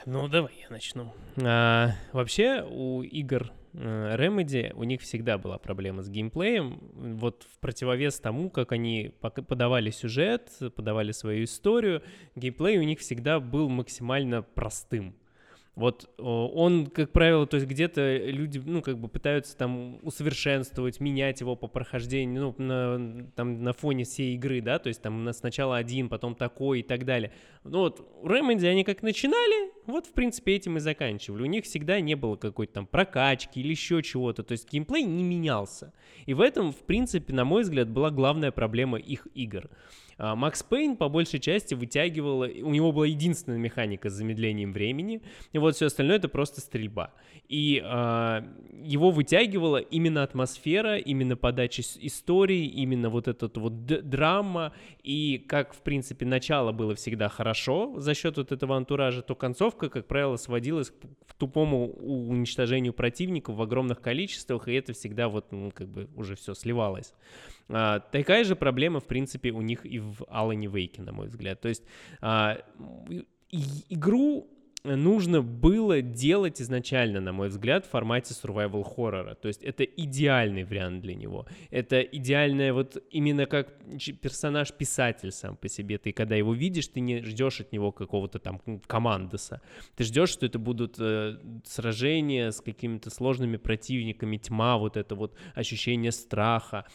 Ну, давай я начну. А, вообще, у игр э, Remedy, у них всегда была проблема с геймплеем. Вот в противовес тому, как они подавали сюжет, подавали свою историю, геймплей у них всегда был максимально простым. Вот он, как правило, то есть где-то люди, ну, как бы пытаются там усовершенствовать, менять его по прохождению, ну, на, там, на фоне всей игры, да, то есть там на- сначала один, потом такой и так далее. Ну, вот у Remedy они как начинали, вот, в принципе, этим и заканчивали. У них всегда не было какой-то там прокачки или еще чего-то, то есть геймплей не менялся. И в этом, в принципе, на мой взгляд, была главная проблема их игр. А, Макс Пейн по большей части вытягивал, у него была единственная механика с замедлением времени, и вот все остальное это просто стрельба. И а, его вытягивала именно атмосфера, именно подача истории, именно вот этот вот драма, и как, в принципе, начало было всегда хорошо за счет вот этого антуража, то концовка, как правило, сводилась к тупому уничтожению противников в огромных количествах, и это всегда вот, ну, как бы уже все сливалось. А, такая же проблема, в принципе, у них и в Алане Вейке, на мой взгляд. То есть а, игру нужно было делать изначально, на мой взгляд, в формате survival хоррора. То есть это идеальный вариант для него. Это идеальное вот именно как ч- персонаж-писатель сам по себе. Ты когда его видишь, ты не ждешь от него какого-то там командоса. Ты ждешь, что это будут э, сражения с какими-то сложными противниками, тьма, вот это вот ощущение страха.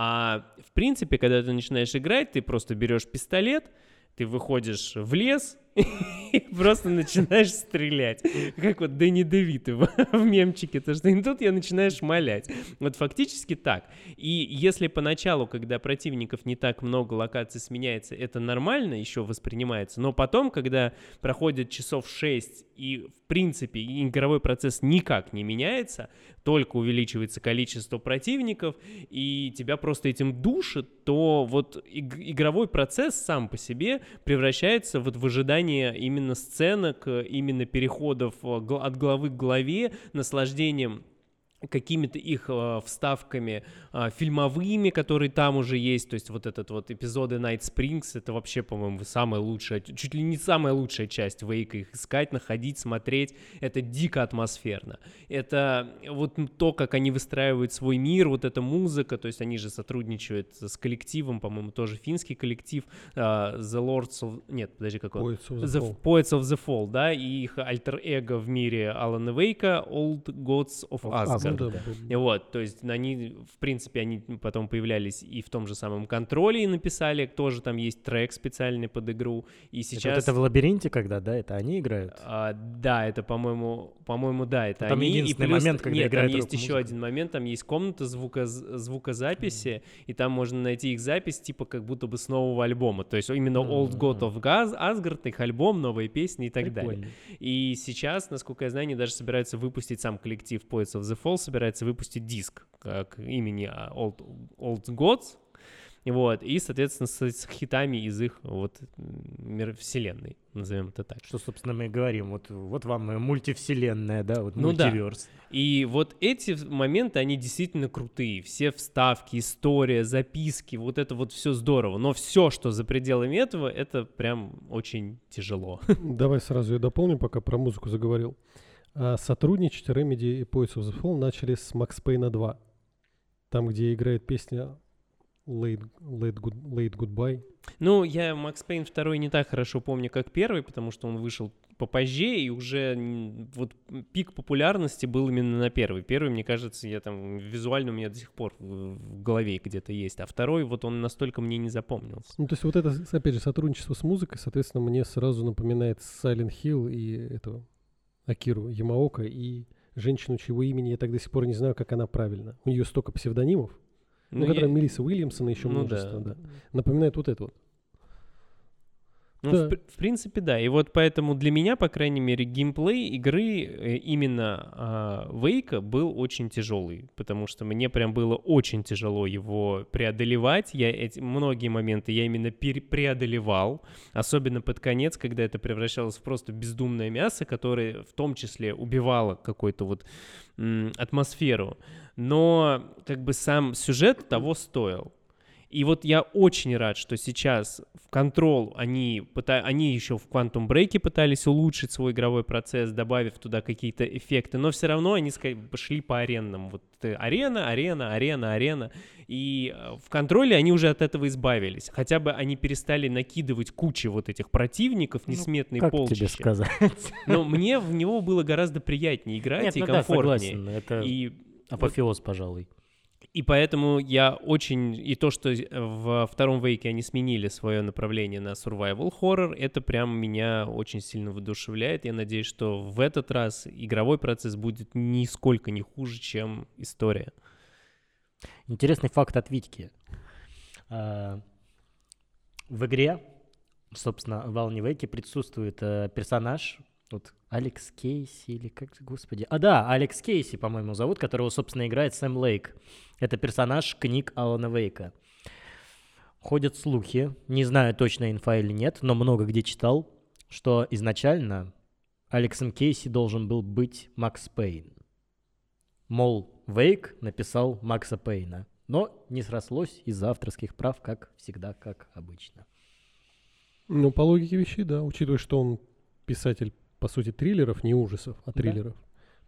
А в принципе, когда ты начинаешь играть, ты просто берешь пистолет, ты выходишь в лес и просто начинаешь стрелять. Как вот Дэнни Девиты в, мемчике, то что и тут я начинаю шмалять. Вот фактически так. И если поначалу, когда противников не так много, локаций сменяется, это нормально еще воспринимается, но потом, когда проходит часов 6 и в принципе игровой процесс никак не меняется, только увеличивается количество противников, и тебя просто этим душит, то вот иг- игровой процесс сам по себе превращается вот в ожидание именно сценок, э, именно переходов э, от главы к главе, наслаждением какими-то их э, вставками э, фильмовыми, которые там уже есть, то есть вот этот вот эпизоды Night Springs, это вообще, по-моему, самая лучшая, чуть ли не самая лучшая часть Вейка, их искать, находить, смотреть, это дико атмосферно. Это вот то, как они выстраивают свой мир, вот эта музыка, то есть они же сотрудничают с коллективом, по-моему, тоже финский коллектив, э, The Lords of... Нет, подожди, какой? Poets of the The Fall. Poets of the Fall, да, и их альтер-эго в мире Алана Вейка, Old Gods of Of Asgard. Ну да, И Вот, то есть они, в принципе, они потом появлялись и в том же самом контроле и написали, тоже там есть трек специальный под игру, и Это сейчас... вот это в лабиринте, когда, да, это они играют? А, да, это, по-моему, по-моему, да, это Ну, там они. И единственный плюс- момент, когда нет, играет там есть еще один момент, там есть комната звука, звукозаписи, и там можно найти их запись, типа, как будто бы с нового альбома. То есть именно Old God of Gaz, Asgard, их альбом, новые песни и так далее. Прикольно. И сейчас, насколько я знаю, они даже собираются выпустить, сам коллектив Poets of the Fall собирается выпустить диск как имени а, Old, Old Gods, вот, и, соответственно, с, с хитами из их вот мир вселенной, назовем это так. Что, собственно, мы и говорим. Вот, вот вам мультивселенная, да, вот Ну да. мультиверс. И вот эти моменты, они действительно крутые. Все вставки, история, записки, вот это вот все здорово. Но все, что за пределами этого, это прям очень тяжело. Давай сразу я дополню, пока про музыку заговорил. А, сотрудничать Remedy и Poets of the Fall начали с Max Payne 2. Там, где играет песня Late, late, good, late Goodbye. Ну, я Макс Пейн второй не так хорошо помню, как первый, потому что он вышел попозже, и уже вот пик популярности был именно на первый. Первый, мне кажется, я там визуально у меня до сих пор в голове где-то есть, а второй вот он настолько мне не запомнился. Ну, то есть вот это, опять же, сотрудничество с музыкой, соответственно, мне сразу напоминает Silent Hill и этого Акиру Ямаока и женщину, чьего имени я так до сих пор не знаю, как она правильно. У нее столько псевдонимов. Ну, я- которая Мелисса Уильямсона еще ну множество, да. да. Напоминает вот это вот. Ну, Да. в, в принципе, да. И вот поэтому для меня, по крайней мере, геймплей игры э, именно а, Вейка был очень тяжелый, потому что мне прям было очень тяжело его преодолевать. Я эти многие моменты я именно пере- преодолевал, особенно под конец, когда это превращалось в просто бездумное мясо, которое в том числе убивало какую-то вот атмосферу. Но как бы сам сюжет того стоил. И вот я очень рад, что сейчас в Control они, пыта... они еще в Quantum Break пытались улучшить свой игровой процесс, добавив туда какие-то эффекты, но все равно они пошли по аренам. Вот э, арена, арена, арена, арена. И э, в контроле они уже от этого избавились. Хотя бы они перестали накидывать кучу вот этих противников, Ну, несметные как полчища. тебе сказать? Но мне в него было гораздо приятнее играть Нет, и ну да, комфортнее. согласен, это и апофеоз, пожалуй. И поэтому я очень... И то, что во втором вейке они сменили свое направление на survival horror, это прям меня очень сильно воодушевляет. Я надеюсь, что в этот раз игровой процесс будет нисколько не хуже, чем история. Интересный факт от Витьки. А, В игре, собственно, в Alan Wake присутствует э, персонаж, вот Алекс Кейси или как, господи. А да, Алекс Кейси, по-моему, зовут, которого, собственно, играет Сэм Лейк. Это персонаж книг Алана Вейка. Ходят слухи, не знаю точно инфа или нет, но много где читал, что изначально Алексом Кейси должен был быть Макс Пейн. Мол, Вейк написал Макса Пейна. Но не срослось из-за авторских прав, как всегда, как обычно. Ну, по логике вещей, да, учитывая, что он писатель, по сути, триллеров, не ужасов, а Да. триллеров.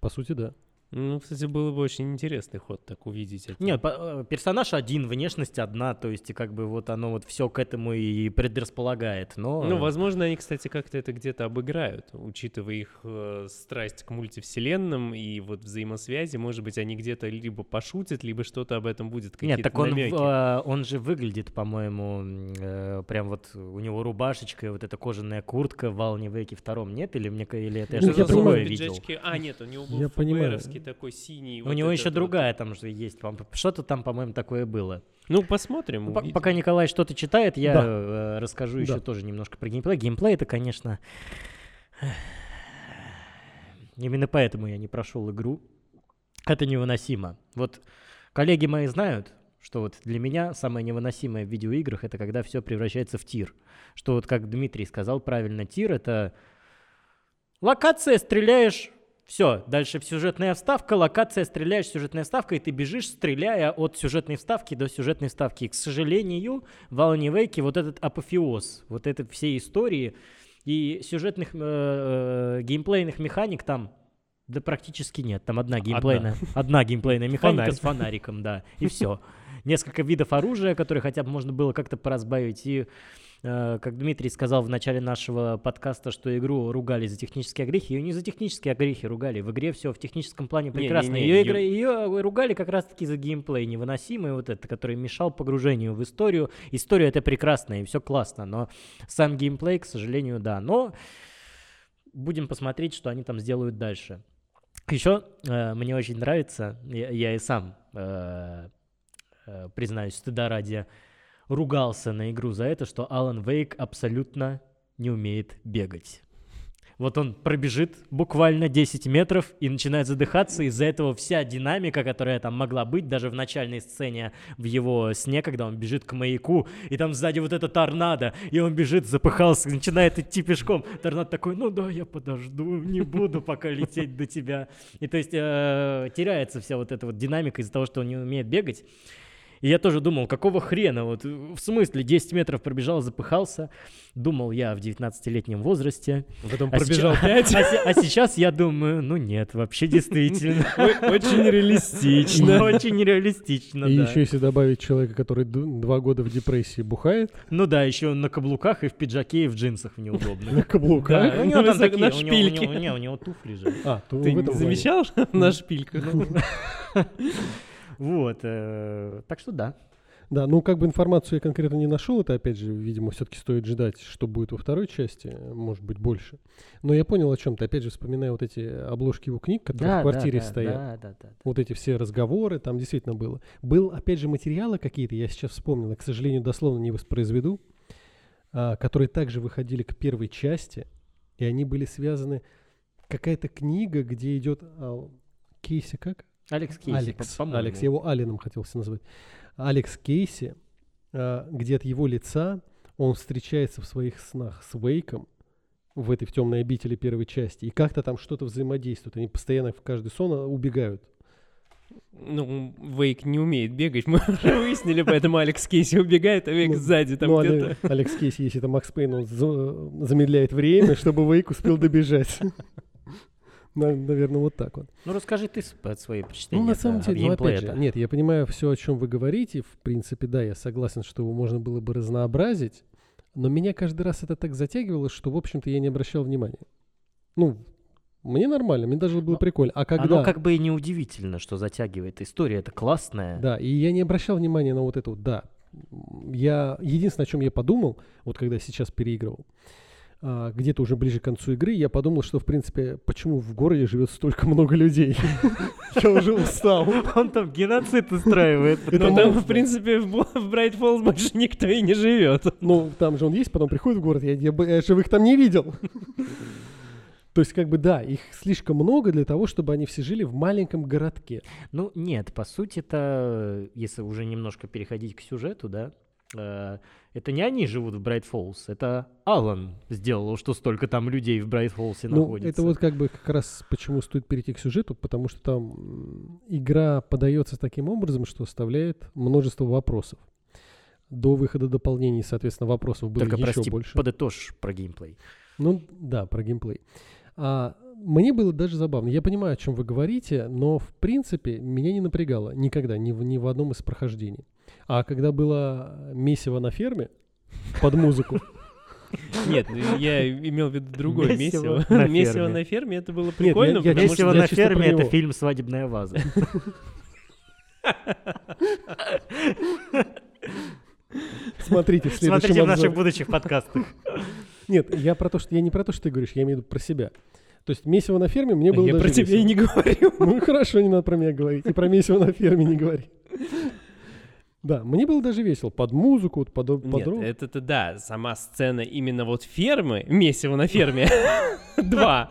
По сути, да. Ну, кстати, было бы очень интересный ход так увидеть это. Нет, э, персонаж один, внешность одна, то есть и как бы вот оно вот все к этому и предрасполагает, но... Ну, возможно, они, кстати, как-то это где-то обыграют, учитывая их э, страсть к мультивселенным и вот взаимосвязи. Может быть, они где-то либо пошутят, либо что-то об этом будет, какие-то Нет, так он, намеки. э, он же выглядит, по-моему, э, прям вот у него рубашечка, и вот эта кожаная куртка в Алне Веке втором, нет? Или, мне, или это я Ну, что-то другое видел? А, нет, у него был Я понимаю. ФБРовский такой синий. У вот него еще вот. другая там же есть. Что-то там, по-моему, такое было. Ну, посмотрим. Ну, по-. Пока Николай что-то читает, я Да. э, расскажу еще Да. тоже немножко про геймплей. Геймплей это, конечно... Именно поэтому я не прошел игру. Это невыносимо. Вот коллеги мои знают, что вот для меня самое невыносимое в видеоиграх это когда все превращается в тир. Что вот как Дмитрий сказал правильно, тир это локация, стреляешь, все, дальше сюжетная вставка, локация, стреляешь, сюжетная вставка, и ты бежишь, стреляя от сюжетной вставки до сюжетной вставки. И, к сожалению, в Alan Wake вот этот апофеоз, вот этой всей истории и сюжетных э, э, геймплейных механик там да практически нет. Там одна геймплейная, одна, геймплейная механика Фонарь. с фонариком, да, и все. Несколько видов оружия, которые хотя бы можно было как-то поразбавить. И, как Дмитрий сказал в начале нашего подкаста, что игру ругали за технические огрехи, ее не за технические огрехи ругали. В игре все в техническом плане прекрасно. Ее, игра, ее ругали как раз-таки за геймплей невыносимый, вот это, который мешал погружению в историю. История это прекрасно, и все классно, но сам геймплей, к сожалению, да. Но будем посмотреть, что они там сделают дальше. Еще э, мне очень нравится, я, я и сам, э, э, признаюсь, стыда ради, ругался на игру за это, что Алан Вейк абсолютно не умеет бегать. Вот он пробежит буквально 10 метров и начинает задыхаться. Из-за этого вся динамика, которая там могла быть, даже в начальной сцене в его сне, когда он бежит к маяку, и там сзади вот это торнадо, и он бежит, запыхался, начинает идти пешком. Торнадо такой, ну да, я подожду, не буду пока лететь до тебя. И то есть э, теряется вся вот эта вот динамика из-за того, что он не умеет бегать. И я тоже думал, какого хрена, вот в смысле 10 метров пробежал, запыхался. Думал я в 19-летнем возрасте. Потом А пробежал сейчас- 5. А, се- а сейчас я думаю, ну нет, вообще действительно. Очень реалистично. Очень нереалистично, и еще если добавить человека, который два года в депрессии бухает Ну да, еще на каблуках и в пиджаке, и в джинсах на неудобно. каблуках. У него там высоко- такие, на у него- туфли же. А, Ты замечал на шпильках? Вот, э, так что да. Да, ну как бы информацию я конкретно не нашел, это опять же, видимо, все-таки стоит ждать, что будет во второй части, может быть больше. Но я понял о чем ты, опять же, вспоминая вот эти обложки его книг, которые Да, в квартире да, да, стоят. Да, да, да. Вот эти все разговоры, там действительно было. Был, опять же, материалы какие-то, я сейчас вспомнил, я, к сожалению, дословно не воспроизведу, а, которые также выходили к первой части, и они были связаны... Какая-то книга, где идет... а, Кейси как? Алекс Кейси, Алекс, по-. Алекс, я его Алленом хотел все назвать. Алекс Кейси, а, где от его лица он встречается в своих снах с Вейком в этой в темной обители первой части, и как-то там что-то взаимодействует. Они постоянно в каждый сон а, убегают. Ну, Вейк не умеет бегать, мы уже выяснили, поэтому Алекс Кейси убегает, а Вейк Ну, сзади там ну, где-то. Ale- Алекс Кейси, если это Макс Пейн, он за- замедляет время, чтобы Вейк успел добежать. Наверное, вот так вот. Ну, расскажи ты свои впечатления. Ну, на самом деле, ну, опять же, нет, я понимаю все, о чем вы говорите. В принципе, да, я согласен, что его можно было бы разнообразить. Но меня каждый раз это так затягивало, что, в общем-то, я не обращал внимания. Ну, мне нормально, мне даже было Но прикольно. А когда... Оно как бы и неудивительно, что затягивает. История это классная. Да, и я не обращал внимания на вот это вот, да. Я, единственное, о чем я подумал, вот когда сейчас переигрывал, где-то уже ближе к концу игры, я подумал, что, в принципе, почему в городе живет столько много людей. Я уже устал. Он там геноцид устраивает. Это Ну, там, в принципе, в Брайт Фоллс больше никто и не живет. Ну, там же он есть, потом приходит в город, я, живых там не видел. То есть, как бы, да, их слишком много для того, чтобы они все жили в маленьком городке. Ну, нет, по сути это, если уже немножко переходить к сюжету, да, это не они живут в Брайт Фоллс, это Алан сделал, что столько там людей в Брайт Фоллсе Ну, находится. это вот как бы как раз почему стоит перейти к сюжету, потому что там игра подается таким образом, что оставляет множество вопросов. До выхода дополнений, соответственно, вопросов было Только, еще прости, больше. подытожь про геймплей. Ну, да, про геймплей. А, мне было даже забавно. Я понимаю, о чем вы говорите, но, в принципе, меня не напрягало никогда, ни в, ни в одном из прохождений. А когда было месиво на ферме под музыку, Нет, ну, я имел в виду другое Месиво месиво. на Месиво ферме. на ферме, это было я- прикольно, я потому чисто- что... Месиво я на ферме это фильм «Свадебная ваза». смотрите в следующем Смотрите в наших будущих подкастах. Нет, я про то, что я не про то, что ты говоришь, я имею в виду про себя. То есть месиво на ферме мне было Я даже про тебя и не говорю. Ну хорошо, не надо про меня говорить. И про месиво на ферме не говори. Да, мне было даже весело. Под музыку, вот под, под Нет, рок. это-то да, сама сцена именно вот фермы, месиво на ферме, два,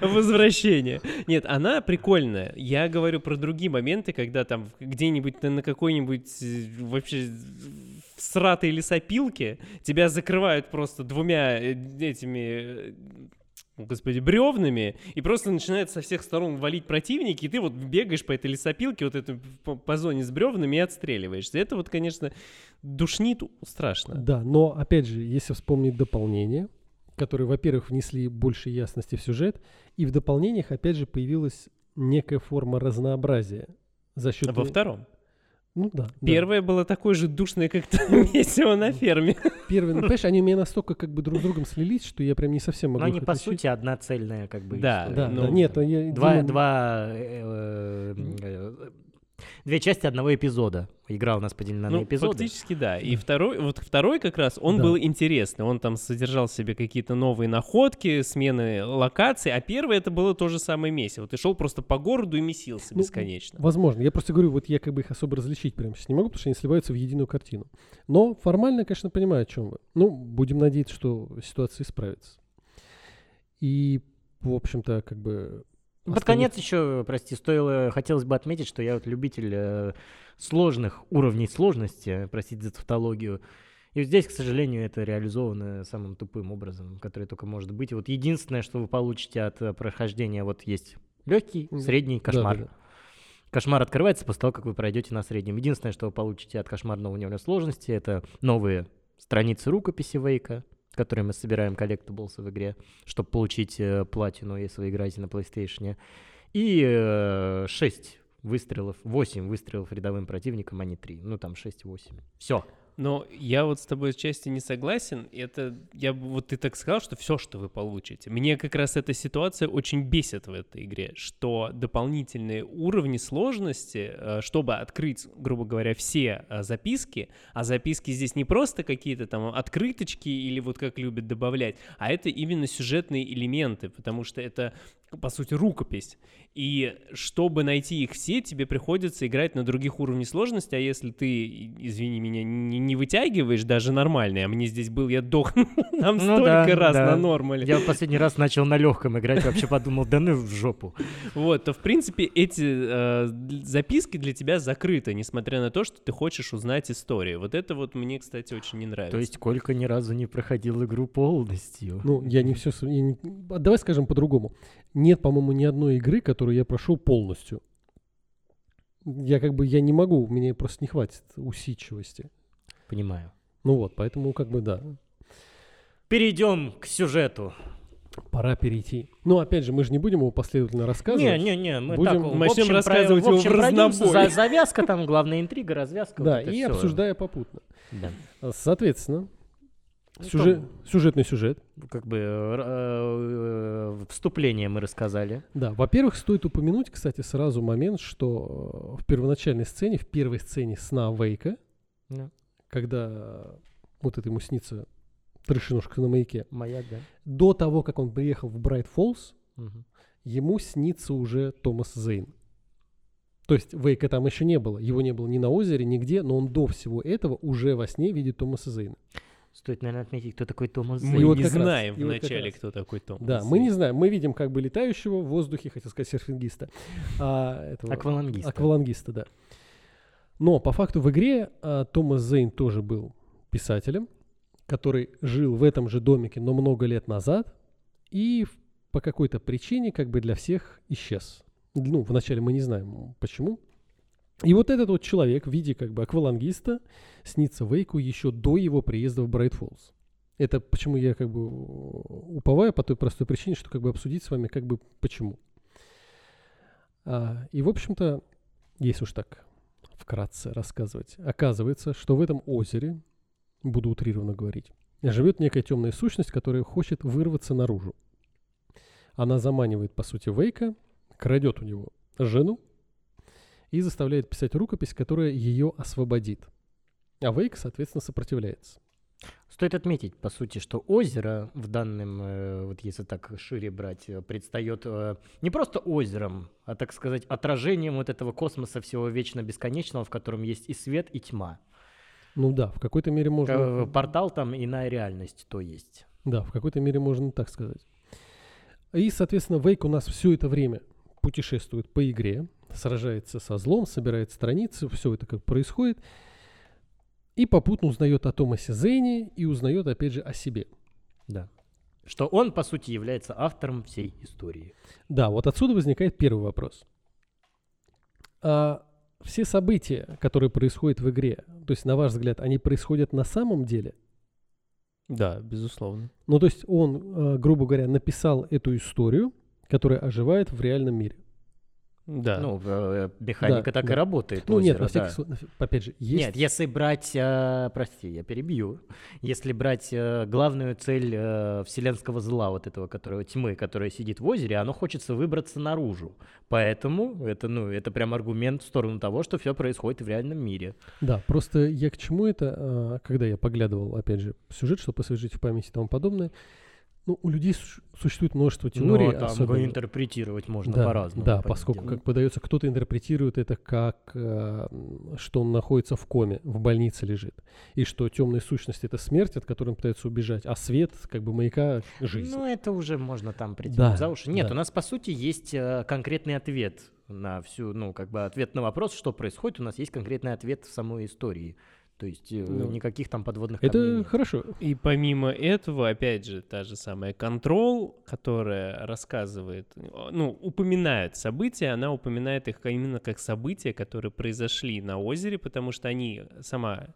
возвращение. Нет, она прикольная. Я говорю про другие моменты, когда там где-нибудь на на какой-нибудь э, вообще в сратой лесопилке тебя закрывают просто двумя э, этими э, господи, бревнами, и просто начинает со всех сторон валить противники, и ты вот бегаешь по этой лесопилке, вот это по, по зоне с бревнами и отстреливаешься. Это вот, конечно, душнит страшно. Да, но опять же, если вспомнить дополнения, которые, во-первых, внесли больше ясности в сюжет, и в дополнениях, опять же, появилась некая форма разнообразия за счет... Во втором. Ну да. да. Первое было такое же душное, как там месиво на ферме. Первый, ну, понимаешь, они у меня настолько как бы друг с другом слились, что я прям не совсем могу Но они, их по отличить. сути, одна цельная как бы Да, история. Да, ну, да, нет, ну, я, Два, Дима- два, э, э, две части одного эпизода. Игра у нас поделена на Ну, эпизоды. фактически, да. И второй, вот второй как раз, он Да. был интересный. Он там содержал в себе какие-то новые находки, смены локаций, а первый это было то же самое месиво. Ты шел просто по городу и месился Ну, бесконечно. Возможно. Я просто говорю, вот я как бы их особо различить прямо сейчас не могу, потому что они сливаются в единую картину. Но формально, конечно, понимаю, о чем вы. Ну, будем надеяться, что ситуация исправится. И, в общем-то, как бы... Под конец еще, прости, стоило, хотелось бы отметить, что я вот любитель э, сложных уровней сложности, простите за тавтологию. И вот здесь, к сожалению, это реализовано самым тупым образом, который только может быть. И вот единственное, что вы получите от э, прохождения, вот есть легкий, средний, Да, кошмар. да, да. Кошмар открывается после того, как вы пройдете на среднем. Единственное, что вы получите от кошмарного уровня сложности, это новые страницы рукописи Вейка, которые мы собираем коллектаблсы в игре, чтобы получить э, платину, если вы играете на PlayStation. И 6 выстрелов, 8 выстрелов рядовым противникам, а не 3. Ну, там 6-8. Все. Но я вот с тобой отчасти не согласен. Это я вот ты так сказал, что все, что вы получите. Мне как раз эта ситуация очень бесит в этой игре, что дополнительные уровни сложности, э, чтобы открыть, грубо говоря, все э, записки, а записки здесь не просто какие-то там открыточки или вот как любят добавлять, а это именно сюжетные элементы, потому что это по сути, рукопись. И чтобы найти их все, тебе приходится играть на других уровнях сложности, а если ты, извини меня, не, не вытягиваешь даже нормальный, а мне здесь был, я дохнул там Ну столько да, раз да. на нормале, Я в последний раз начал на легком играть, вообще подумал, да ну в жопу. вот, то, в принципе, эти э, записки для тебя закрыты, несмотря на то, что ты хочешь узнать историю. Вот это вот мне, кстати, очень не нравится. То есть Колька ни разу не проходил игру полностью. Ну, я не все... Давай скажем по-другому. Нет, по-моему, ни одной игры, которую я прошел полностью. Я как бы, я не могу, мне просто не хватит усидчивости. Понимаю. Ну вот, поэтому как бы да, Перейдем к сюжету. пора перейти. Но опять же, мы же не будем его последовательно рассказывать. Не-не-не, мы Будем- так в Начнем общем, рассказывать про- в его общем, в разнобой. За- Завязка там, главная интрига, развязка. Да, вот и всё. обсуждая попутно. Да. Соответственно, Сюжет, сюжетный сюжет. Как бы э, э, вступление мы рассказали. Да, во-первых, стоит упомянуть, кстати, сразу момент, что э, в первоначальной сцене, в первой сцене сна Вейка, Да. когда э, вот это ему снится трешинушка на маяке, Маяк, да. до того, как он приехал в Брайт Фоллс, Мгм. ему снится уже Томас Зейн. То есть Вейка там еще не было, его не было ни на озере, нигде, но он до всего этого уже во сне видит Томаса Зейна. Стоит, наверное, отметить, кто такой Томас Мы Зейн. вот не раз, знаем вот как вначале, раз. кто такой Том. Да, мы не знаем, мы видим как бы летающего в воздухе, хотел сказать серфингиста, а, этого- Аквалангист. аквалангиста, да. Но по факту в игре а, Томас Зейн тоже был писателем, который жил в этом же домике, но много лет назад, и по какой-то причине как бы для всех исчез. Ну, вначале мы не знаем почему. И вот этот вот человек в виде как бы аквалангиста снится Вейку еще до его приезда в Брайт Фоллс. Это почему я как бы уповаю по той простой причине, что как бы обсудить с вами как бы почему. А, и, в общем-то, если уж так вкратце рассказывать, оказывается, что в этом озере, буду утрированно говорить, живет некая темная сущность, которая хочет вырваться наружу. Она заманивает, по сути, Вейка, крадет у него жену и заставляет писать рукопись, которая ее освободит. А Вейк, соответственно, сопротивляется. Стоит отметить, по сути, что озеро в данном, э, вот если так шире брать, э, предстает э, не просто озером, а, так сказать, отражением вот этого космоса всего вечно бесконечного, в котором есть и свет, и тьма. Ну да, в какой-то мере можно... Портал там иная реальность, то есть. Да, в какой-то мере можно так сказать. И, соответственно, Вейк у нас все это время путешествует по игре, сражается со злом, собирает страницы, все это как происходит. И попутно узнает о Томасе Зейне и узнает, опять же, о себе. Да. Что он, по сути, является автором всей истории. Да, вот отсюда возникает первый вопрос. А все события, которые происходят в игре, то есть, на ваш взгляд, они происходят на самом деле? Да, безусловно. Ну, то есть он, э, грубо говоря, написал эту историю, которая оживает в реальном мире. Да. Ну, э, механика Да, так и да. работает. Ну, нет, озеро, на всякий да. случай, опять же, есть... Нет, если брать, э, прости, я перебью, если брать э, главную цель э, вселенского зла, вот этого, которого тьмы, которая сидит в озере, оно хочется выбраться наружу. Поэтому это, ну, это прям аргумент в сторону того, что все происходит в реальном мире. Да, просто я к чему это, а, когда я поглядывал, опять же, сюжет, чтобы освежить в памяти и тому подобное, ну, у людей су- существует множество теорий, Но там особенно- интерпретировать можно да, по-разному. Да, понятное поскольку, как подается, кто-то интерпретирует это как, э, что он находится в коме, в больнице лежит, и что темная сущность это смерть, от которой он пытается убежать, а свет, как бы маяка, жизнь. Ну, это уже можно там прийти Да, за уши. Нет, да. у нас, по сути, есть э, конкретный ответ на всю, ну, как бы ответ на вопрос, что происходит, у нас есть конкретный ответ в самой истории. То есть э, Ну, никаких там подводных камней это нет. хорошо. И помимо этого, опять же, та же самая контрол, которая рассказывает, ну, упоминает события, она упоминает их именно как события, которые произошли на озере, потому что они сама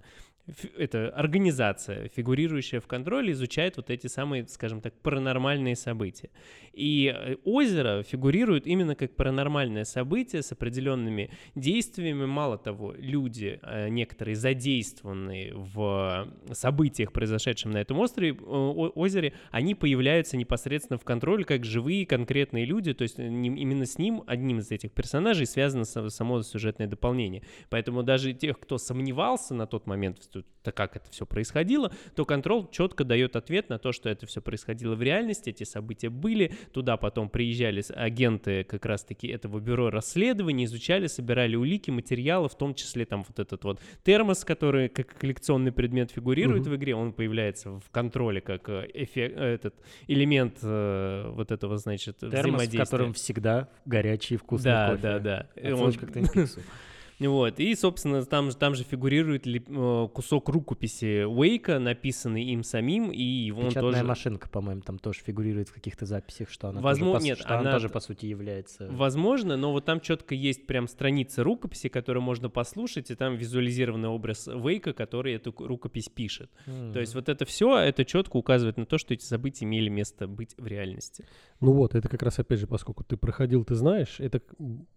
это организация, фигурирующая в контроле, изучает вот эти самые, скажем так, паранормальные события. И э, озеро фигурирует именно как паранормальное событие с определенными действиями. Мало того, люди, э, некоторые задействованные в событиях, произошедших на этом острове, э, озере, они появляются непосредственно в контроле как живые конкретные люди, то есть именно с ним, одним из этих персонажей, связано са- само сюжетное дополнение. Поэтому даже тех, кто сомневался на тот момент, в ту- то как это все происходило, то контрол четко дает ответ на то, что это все происходило в реальности, эти события были, туда потом приезжали агенты как раз-таки этого бюро расследований, изучали, собирали улики, материалы, в том числе там вот этот вот термос, который как коллекционный предмет фигурирует Мгм. в игре, он появляется в контроле как э, эффект, э, этот элемент э, вот этого, значит, Термос, в взаимодействия. котором всегда горячий вкусный да, кофе. да, да. И он-. Вот, и, собственно, там, же- там же фигурирует ли- э, кусок рукописи Уэйка, написанный им самим, и он Печатная тоже... машинка, по-моему, там тоже фигурирует в каких-то записях, что она, Возможно- тоже, по, нет, что она она- тоже, по сути, является... Возможно, но вот там четко есть прям страница рукописи, которую можно послушать, и там визуализированный образ Вейка, который эту рукопись пишет. То есть вот это все, это четко указывает на то, что эти события имели место быть в реальности. Ну вот, это как раз опять же, поскольку ты проходил, ты знаешь, это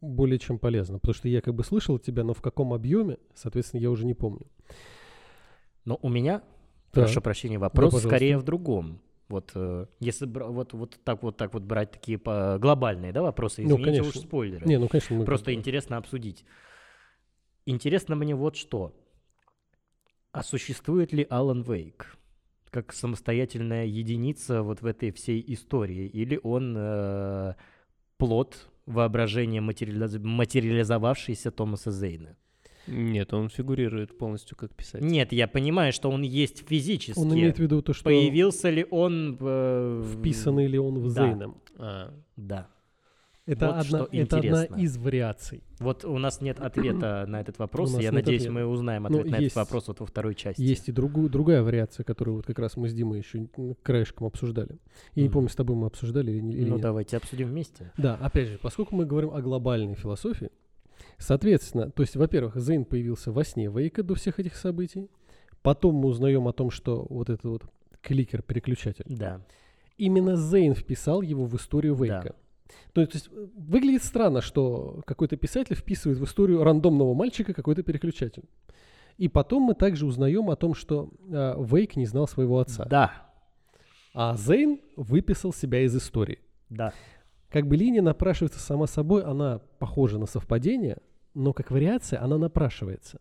более чем полезно. Потому что я как бы слышал от тебя, но в каком объеме, соответственно, я уже не помню. Но у меня, Так. прошу прощения, вопрос пожалуйста. скорее в другом. Вот э, если вот, вот так вот так вот брать такие по- глобальные да, вопросы, Ну, извините уж конечно. спойлеры. Не, ну, конечно, мы... Просто интересно обсудить. Интересно мне вот что. А существует ли Алан Вейк как самостоятельная единица вот в этой всей истории? Или он э, плод воображения материализ- материализовавшийся Томаса Зейна? Нет, он фигурирует полностью как писатель. Нет, я понимаю, что он есть физически. Он имеет в виду то, что Появился ли он... э, вписанный ли он в Да. Зейном. А, Да. Это, Вот одна, что это одна из вариаций. Вот у нас нет ответа на этот вопрос. Я надеюсь, ответа. мы узнаем Ну, ответ на есть- этот вопрос вот во второй части. Есть и другую, другая вариация, которую вот как раз мы с Димой еще краешком обсуждали. Я не Мгм. помню, с тобой мы обсуждали или, не- или ну, нет. давайте обсудим вместе. Да, опять же, поскольку мы говорим о глобальной философии, соответственно, то есть, во-первых, Зейн появился во сне Вейка до всех этих событий. Потом мы узнаем о том, что вот этот вот кликер-переключатель. Да. Именно Зейн вписал его в историю Да. Вейка. То то есть, выглядит странно, что какой-то писатель вписывает в историю рандомного мальчика какой-то переключатель. И потом мы также узнаем о том, что э, Вейк не знал своего отца. Да. А Зейн выписал себя из истории. Да. Как бы линия напрашивается сама собой, она похожа на совпадение, но как вариация она напрашивается.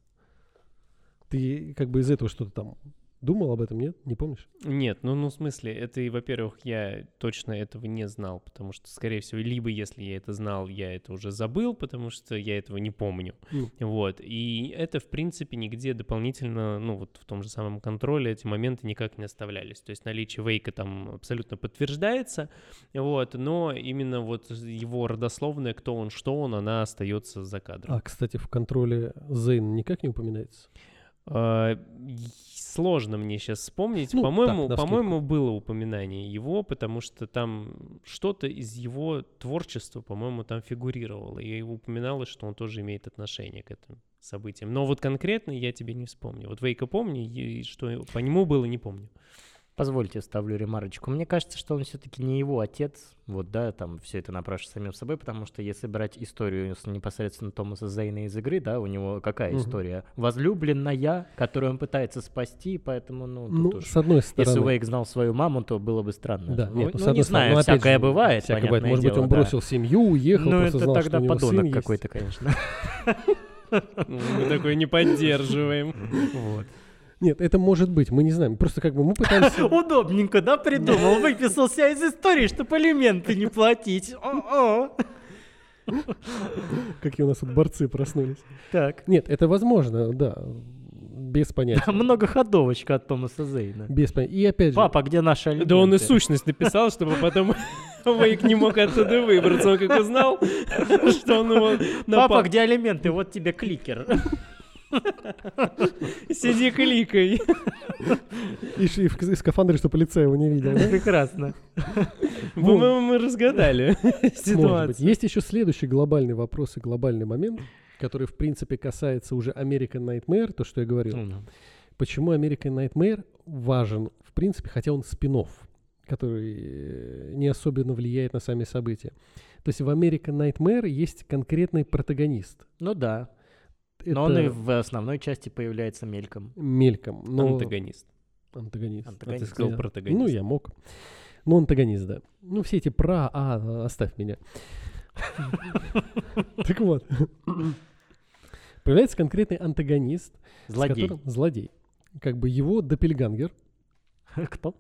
Ты как бы из этого что-то там думал об этом, нет? Не помнишь? Нет, ну, ну, в смысле, это, и, во-первых, я точно этого не знал, потому что, скорее всего, либо если я это знал, я это уже забыл, потому что я этого не помню. Ну. Вот, и это, в принципе, нигде дополнительно, ну, вот в том же самом контроле эти моменты никак не оставлялись. То есть наличие Вейка там абсолютно подтверждается, вот, но именно вот его родословная, кто он, что он, она остается за кадром. А, кстати, в контроле Зейн никак не упоминается. А, Сложно мне сейчас вспомнить. Ну, по-моему, так, по-моему, было упоминание его, потому что там что-то из его творчества, по-моему, там фигурировало. И упоминалось, что он тоже имеет отношение к этим событиям. Но вот конкретно я тебе не вспомню. Вот Вейка помню, и что по нему было, не помню. Позвольте, ставлю ремарочку. Мне кажется, что он все-таки не его отец. Вот, да, там все это напрашивается самим собой, потому что если брать историю непосредственно Томаса Зейна из игры, да, у него какая Мгм. история? Возлюбленная, которую он пытается спасти, поэтому, ну, Ну, уж- с одной Если стороны... Вейк знал свою маму, то было бы странно. Да, ну, нет, ну, ну, с одной не стороны, знаю, ну, всякое же, бывает, Всякое бывает. Может быть, дело, он да. бросил семью, уехал, Ну, просто это знал, что тогда сын подонок какой-то, конечно. Ну, Мы такой не поддерживаем. Вот. Нет, это может быть, мы не знаем. Просто как бы мы пытаемся... Удобненько, да, придумал? Выписался из истории, чтобы алименты не платить. О-о. Какие у нас тут борцы проснулись. Так. Нет, это возможно, да. Без понятия. Да, многоходовочка от Томаса Зейна. Без понятия. И опять же... Папа, где наши алименты? Да он и сущность написал, чтобы потом Вейк не мог оттуда выбраться. Он как узнал, что он его Папа, где алименты? Вот тебе кликер. Сиди кликай. И, и в, скафандре, что полицей его не видел, да? Прекрасно. По-моему, мы разгадали ситуацию. Есть еще следующий глобальный вопрос и глобальный момент, который, в принципе, касается уже American Nightmare, то, что я говорил. Ну, Почему American Nightmare важен, в принципе, хотя он спин который э, не особенно влияет на сами события. То есть в American Nightmare есть конкретный протагонист. Ну да. Это Но он и в основной части появляется мельком. мельком. Но... Антагонист. Антагонист. А ты Антагонист. сказал Я- протагонист. Ну, я мог. Ну, антагонист, да. Ну, все эти про, а, оставь меня. Так вот. Появляется конкретный антагонист, Злодей. которым- злодей. Как бы его допельгангер. Кто?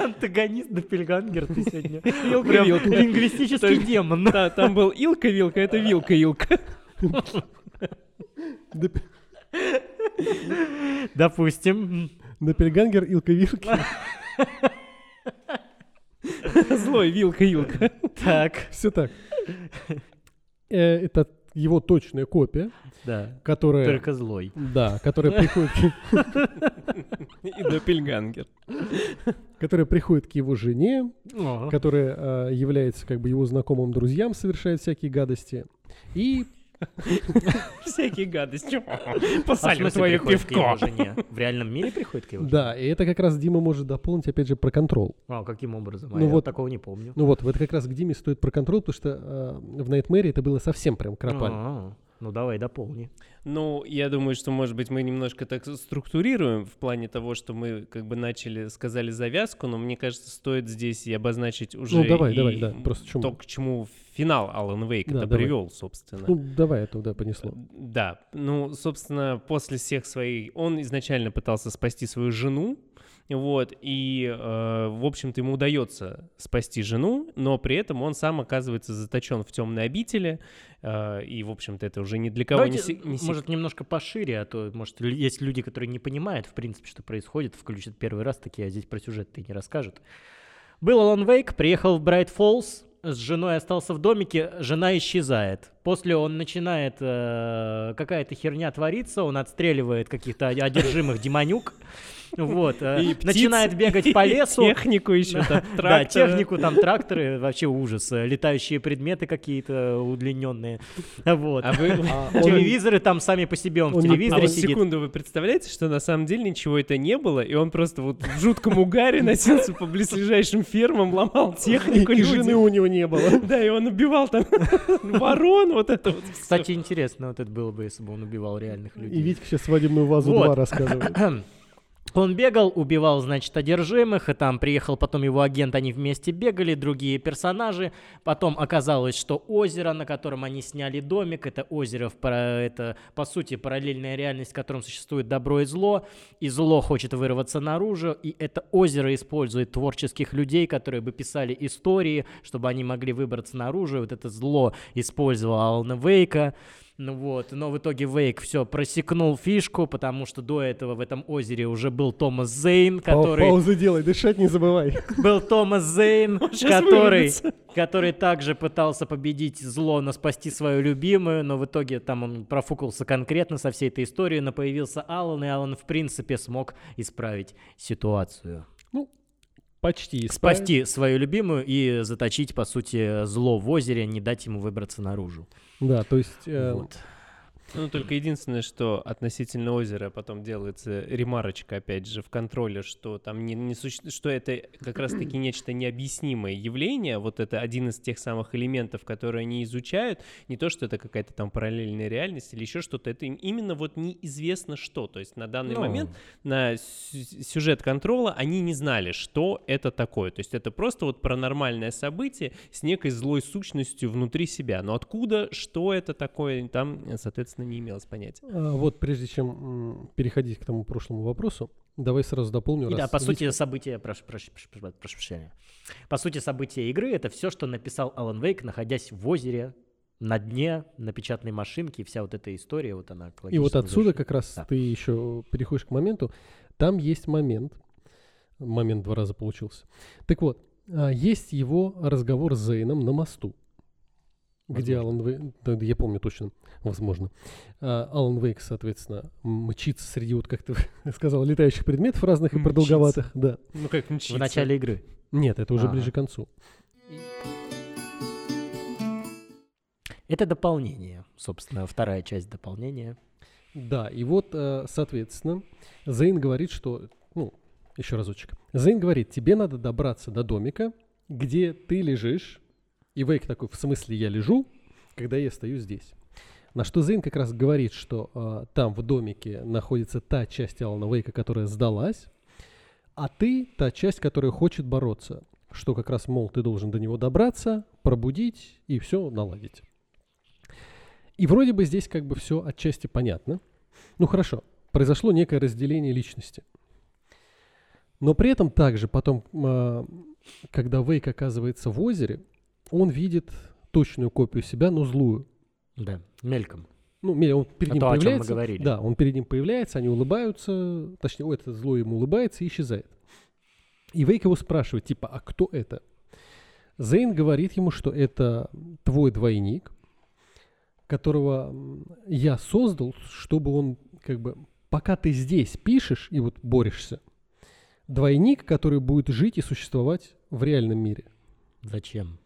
Антагонист Доппельгангер ты сегодня. Вилка, Прям вилка. лингвистический демон. Да, там был Илка-Вилка, это Вилка-Илка. Доп- Допустим. Допельгангер Илка Вилки. Злой Вилка-Илка. Так. Все так. Э, Это его точная копия, Да. которая... Только злой. Да, которая приходит, И допельгангер. которая приходит к его жене, которая э, является как бы его знакомым друзьям, совершает всякие гадости. И Всякие гадости. А Посолю твое пивко. В реальном мире приходит к его да, и это как раз Дима может дополнить, опять же, про контрол. А, каким образом? А Ну я вот- такого не помню. Ну вот, вот как раз к Диме стоит про контрол, потому что э, в Nightmare это было совсем прям кропально. Ну давай дополни. Ну, я думаю, что, может быть, мы немножко так структурируем в плане того, что мы как бы начали, сказали завязку, но мне кажется, стоит здесь и обозначить уже Ну, давай, и давай, да, просто чему. то, к чему финал Алан Вейк Да, это давай. привел, собственно. Ну, давай, это да, понесло. Да, ну, собственно, после всех своих... Он изначально пытался спасти свою жену, вот, и, э, в общем-то, ему удается спасти жену, но при этом он сам оказывается заточен в темной обители, э, и, в общем-то, это уже ни для кого не, Давайте, не сек- может, немножко пошире, а то, может, есть люди, которые не понимают, в принципе, что происходит, включат первый раз, такие, а здесь про сюжет ты не расскажут. Был Алан Вейк, приехал в Брайт Фоллс, с женой остался в домике, жена исчезает. После он начинает, э, какая-то херня творится, он отстреливает каких-то одержимых демонюк, вот, э, И начинает бегать по и лесу. Технику еще, там, Да, технику, там тракторы, вообще ужас. э, Летающие предметы какие-то удлиненные. Вот. А вы... А Телевизоры там сами по себе, он в телевизоре сидит. секунду, вы представляете, что на самом деле ничего это не было, и он просто вот в жутком угаре носился по близлежащим фермам, ломал И, технику и жены у него не было. Да, и он убивал там ворон, вот это вот. Кстати, интересно вот это было бы, если бы он убивал реальных И людей. Витька сейчас свадебную вазу. 2 рассказывает. Он бегал, убивал, значит, одержимых, и там приехал потом его агент, они вместе бегали, другие персонажи. Потом оказалось, что озеро, на котором они сняли домик, это озеро, это, по сути, параллельная реальность, в котором существует добро и зло, и зло хочет вырваться наружу, и это озеро использует творческих людей, которые бы писали истории, чтобы они могли выбраться наружу, вот это зло использовало Алана Вейка, ну вот, но в итоге Вейк все просекнул фишку, потому что до этого в этом озере уже был Томас Зейн, который Паузу делай, дышать не забывай. был Томас Зейн, который, который также пытался победить зло, но спасти свою любимую, но в итоге там он профукался конкретно со всей этой историей, но появился Алан, и Алан в принципе смог исправить ситуацию. Почти. исправил. Спасти свою любимую и заточить, по сути, зло в озере, не дать ему выбраться наружу. Да, то есть... э, Вот. Ну, только единственное, что относительно озера потом делается ремарочка, опять же, в контроле, что там не, не суще- что это как раз-таки нечто необъяснимое явление, вот это один из тех самых элементов, которые они изучают, не то, что это какая-то там параллельная реальность или еще что-то, это им именно вот неизвестно что, то есть на данный Ну, момент на сю- сюжет контрола они не знали, что это такое. То есть это просто вот паранормальное событие с некой злой сущностью внутри себя. Но откуда, что это такое, там, э, соответственно, не имелось понятия. а, Вот прежде чем переходить к тому прошлому вопросу, давай сразу дополню. И да, по сути, события, прошу, прошу- прошу- прошу- прошу прощения. По сути, события игры это все, что написал Алан Вейк, находясь в озере, на дне, на печатной машинке, и вся вот эта история, вот она к И вот отсюда завершению. как раз Да. ты еще переходишь к моменту. Там есть момент. Момент два раза получился. Так вот, а, есть его разговор с Зейном на мосту. Где. Алан Вейк, да, я помню точно, возможно. А, Алан Вейк, соответственно, мчится среди, вот как ты сказал, летающих предметов разных и Мчится. продолговатых. Да. Ну как В начале игры. Нет, это уже ближе к концу. Это дополнение, собственно, вторая часть дополнения. Да, и вот, э, соответственно, Зейн говорит, что, ну, еще разочек. Зейн говорит, тебе надо добраться до домика, где ты лежишь. И Вейк такой, в смысле я лежу, когда я стою здесь. На что Зейн как раз говорит, что э, там в домике находится та часть Алана Вейка, которая сдалась, а ты та часть, которая хочет бороться. Что как раз, мол, ты должен до него добраться, пробудить и все наладить. И вроде бы здесь как бы все отчасти понятно. Ну хорошо, произошло некое разделение личности. Но при этом также потом, а, когда Вейк оказывается в озере, он видит точную копию себя, но злую. Да, мельком. Ну, он перед А ним то, о чем мы появляется. говорили. Да, он перед ним появляется, они улыбаются, точнее, это зло ему улыбается и исчезает. И Вейк его спрашивает, типа, а кто это? Зейн говорит ему, что это твой двойник, которого я создал, чтобы он как бы пока ты здесь пишешь и вот борешься, двойник, который будет жить и существовать в реальном мире. Зачем?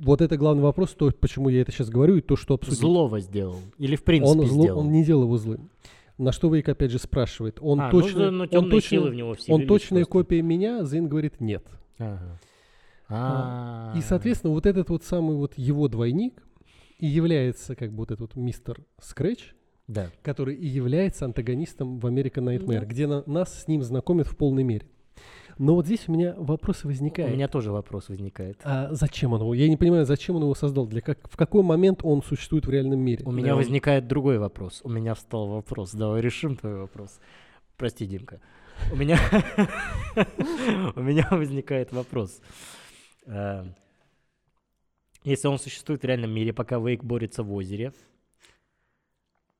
Вот это главный вопрос, то, почему я это сейчас говорю, и то, что обсудить. Злого сделал. Или в принципе он, зло- сделал. он не делал его злым. На что Вейк опять же спрашивает. Он А, ну, точно, ну, он, точно- в него он точная просто. копия меня, Зейн говорит нет. Ага. А, И, А. соответственно, вот этот вот самый вот его двойник и является как бы вот этот вот мистер Скретч, Да. который и является антагонистом в American Nightmare, Да. где на- нас с ним знакомят в полной мере. Но вот здесь у меня вопрос У возникает. меня тоже вопрос возникает. А зачем он его? Я не понимаю, зачем он его создал? Для как, в какой момент он существует в реальном мире? У меня возникает другой вопрос. У меня встал вопрос. Давай решим твой вопрос. Прости, Димка. У меня, у меня возникает вопрос. Э, Если он существует в реальном мире, пока Вейк борется в озере,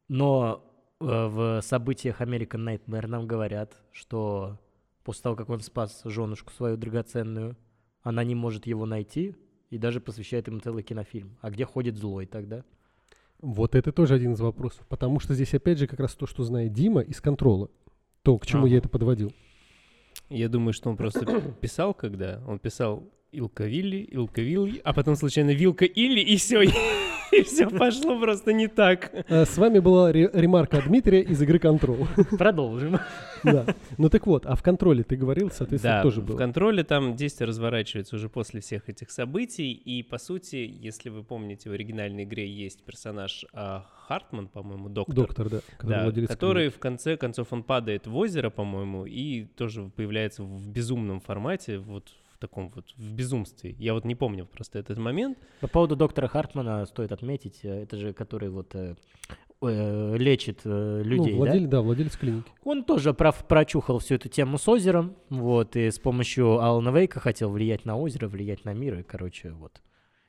но э, в событиях American Nightmare нам говорят, что после того, как он спас женушку свою драгоценную, она не может его найти и даже посвящает ему целый кинофильм. А где ходит злой тогда? Вот это тоже один из вопросов. Потому что здесь опять же как раз то, что знает Дима из контрола. То, к чему Ага. я это подводил. Я думаю, что он просто писал, когда он писал Илка Вилли, Илка Вилли, а потом случайно Вилка Илли, и все, и все пошло просто не так. А, С вами была ре- ремарка Дмитрия из игры Control. Продолжим. Да. Ну так вот, а в контроле ты говорил, соответственно, Да, тоже в было. контроле там действие разворачивается уже после всех этих событий, и по сути, если вы помните, в оригинальной игре есть персонаж а, Хартман, по-моему, доктор, Доктор, да. который да, который в конце концов он падает в озеро, по-моему, и тоже появляется в безумном формате, вот в таком вот в безумстве. Я вот не помню просто этот момент. По поводу доктора Хартмана стоит отметить, э, это же который вот э, э, лечит э, Ну, людей, да? владелец, да? владелец клиники. Он тоже прав, прочухал всю эту тему с озером, вот, и с помощью Алана Вейка хотел влиять на озеро, влиять на мир, и, короче, вот.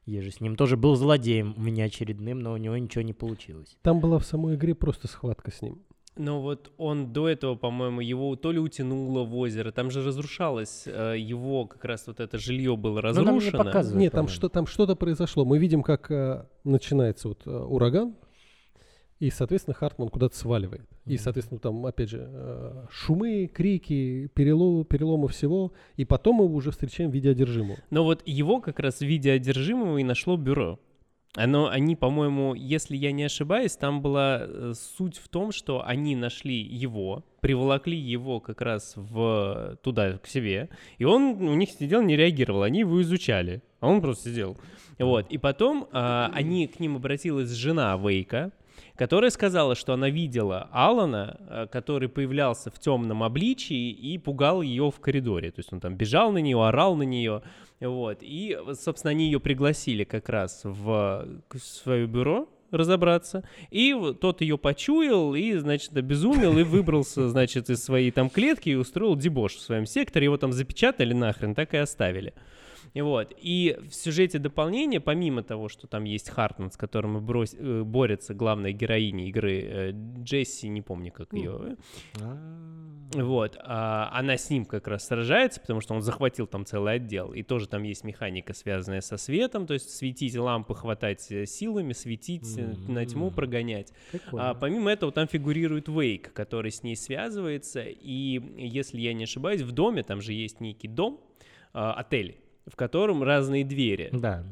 Я же с ним тоже был злодеем у меня очередным, но у него ничего не получилось. Там была в самой игре просто схватка с ним. Но вот он до этого, по-моему, его то ли утянуло в озеро, там же разрушалось э, его, как раз вот это жилье было Ну, нам не разрушено. показывают, Нет, там, что, там что-то произошло. Мы видим, как э, начинается вот э, ураган, и, соответственно, Хартман куда-то сваливает. И, соответственно, там, опять же, э, шумы, крики, переломы, переломы всего. И потом мы уже встречаем в виде одержимого. Но вот его как раз в виде одержимого и нашло бюро. Оно, они, по-моему, если я не ошибаюсь, там была э, суть в том, что они нашли его, приволокли его как раз в, туда, к себе, и он у них сидел, не реагировал, они его изучали, а он просто сидел. Вот, и потом а, они, к ним обратилась жена Вейка, которая сказала, что она видела Алана, э, который появлялся в темном обличии и пугал ее в коридоре. То есть он там бежал на нее, орал на нее. Вот. И, собственно, они ее пригласили как раз в свое бюро разобраться. И тот ее почуял и, значит, обезумел и выбрался, значит, из своей там клетки и устроил дебош в своем секторе. Его там запечатали нахрен, так и оставили. И Вот. И в сюжете дополнения, помимо того, что там есть Хартман, с которым брось- э, борется главная героиня игры э, Джесси, не помню, как ее. Вот. а, она с ним как раз сражается, потому что он захватил там целый отдел. И тоже там есть механика, связанная со светом, то есть светить лампы, хватать э, силами, светить, э, на тьму прогонять. Прикольно. А, помимо этого, там фигурирует Вейк, который с ней связывается. И, если я не ошибаюсь, в доме, там же есть некий дом, а, отель, в котором разные двери. Да.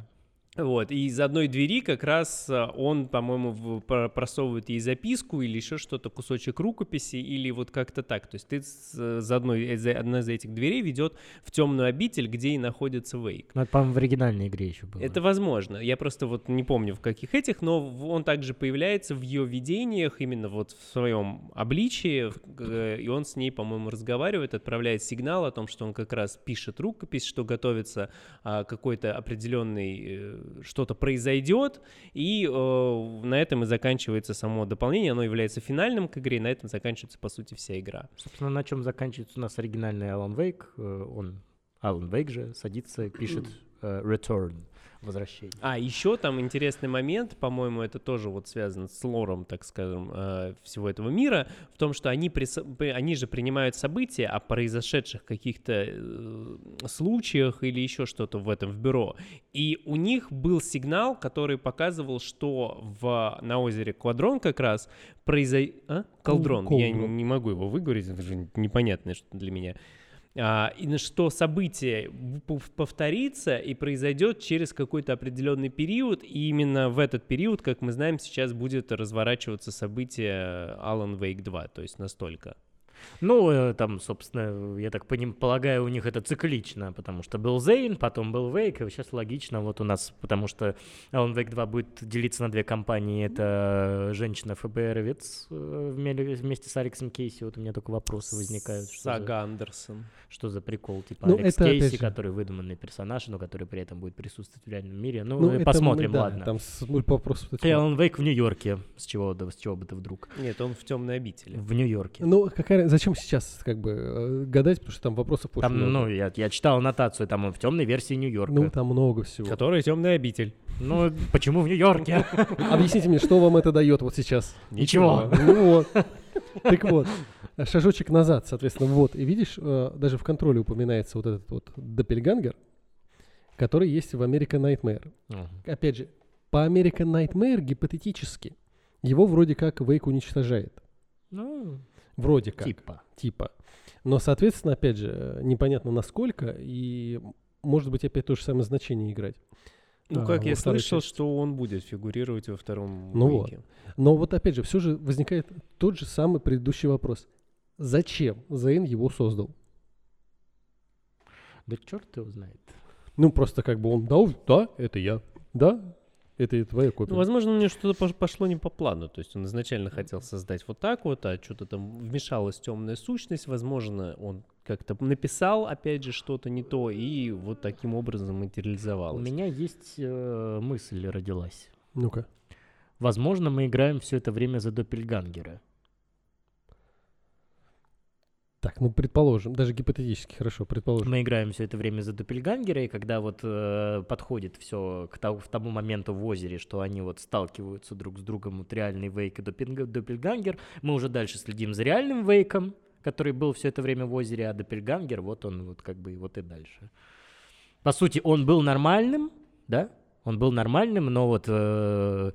Вот, и из одной двери как раз а, он, по-моему, просовывает ей записку или еще что-то, кусочек рукописи, или вот как-то так. То есть ты с- за одной, из- одна из этих дверей ведет в темную обитель, где и находится Вейк. Ну, это, по-моему, в оригинальной игре еще было. Это возможно. Я просто вот не помню в каких этих, но он также появляется в ее видениях, именно вот в своем обличии, э, и он с ней, по-моему, разговаривает, отправляет сигнал о том, что он как раз пишет рукопись, что готовится а, какой-то определенный, э, что-то произойдет, и э, на этом и заканчивается само дополнение, оно является финальным к игре, и на этом заканчивается, по сути, вся игра. Собственно, на чем заканчивается у нас оригинальный Алан Вейк. э, Он, Алан Вейк же, садится пишет э, Return. Возвращение. А, еще там интересный момент, по-моему, это тоже вот связано с лором, так скажем, э, всего этого мира, в том, что они, прис- они же принимают события о произошедших каких-то э, случаях или еще что-то в этом в бюро. И у них был сигнал, который показывал, что в, на озере Квадрон как раз произойдет... А? Колдрон. Я Колдрон. не могу его выговорить, это же непонятное что для меня. А, и на что событие повторится и произойдет через какой-то определенный период, и именно в этот период, как мы знаем, сейчас будет разворачиваться событие Alan Wake 2, то есть настолько. Ну, э, там, собственно, я так поним, полагаю, у них это циклично, потому что был Зейн, потом был Вейк, и сейчас логично вот у нас, потому что Alan Wake 2 будет делиться на две компании, это женщина ФБРовец э, вме- вместе с Алексом Кейси, вот у меня только вопросы возникают. Что за, Сага Андерсон. что за прикол, типа Ну, Алекс это, Кейси, же- который выдуманный персонаж, но который при этом будет присутствовать в реальном мире. Ну, Ну, э, посмотрим, мы, да, ладно. Там с- вот И. Alan Wake в Нью-Йорке, с чего, да, с чего бы ты вдруг? Нет, он в темной обители. В Нью-Йорке. Ну, какая, зачем сейчас как бы э, гадать, потому что там вопросов очень Там, много. ну, я, я читал аннотацию, там он в темной версии Нью-Йорка. Ну, там много всего. Который темная обитель. Ну, почему в Нью-Йорке? Объясните мне, что вам это дает вот сейчас? Ничего. Ну вот. Так вот, шажочек назад, соответственно, вот. И видишь, э, даже в контроле упоминается вот этот вот Доппельгангер, который есть в American Nightmare. Опять же, по American Nightmare гипотетически его вроде как Вейк уничтожает. Ну, Вроде как. типа. Типа. Но, соответственно, опять же, э, непонятно насколько, и может быть опять то же самое значение играть. Ну, А, как я слышал, части. что он будет фигурировать во втором Ну вот. Но вот опять же, все же возникает тот же самый предыдущий вопрос. Зачем Зейн его создал? Да черт его знает. Ну, просто как бы он, да, да, это я, да, это и твоя копия. Ну, возможно, у него что-то пош- пошло не по плану. То есть он изначально хотел создать вот так вот, а что-то там вмешалась темная сущность. Возможно, он как-то написал, опять же, что-то не то, и вот таким образом У материализовалось. меня есть э, мысль родилась. Ну-ка. Возможно, мы играем все это время за Доппельгангера. Так, ну, предположим, даже гипотетически, хорошо, предположим. Мы играем все это время за Доппельгангера, и когда вот э, подходит все к тому, в тому моменту в озере, что они вот сталкиваются друг с другом, вот реальный Вейк и Доппельга- Доппельгангер, мы уже дальше следим за реальным Вейком, который был все это время в озере, а Доппельгангер, вот он вот как бы и вот и дальше. По сути, он был нормальным, да? Он был нормальным, но вот э,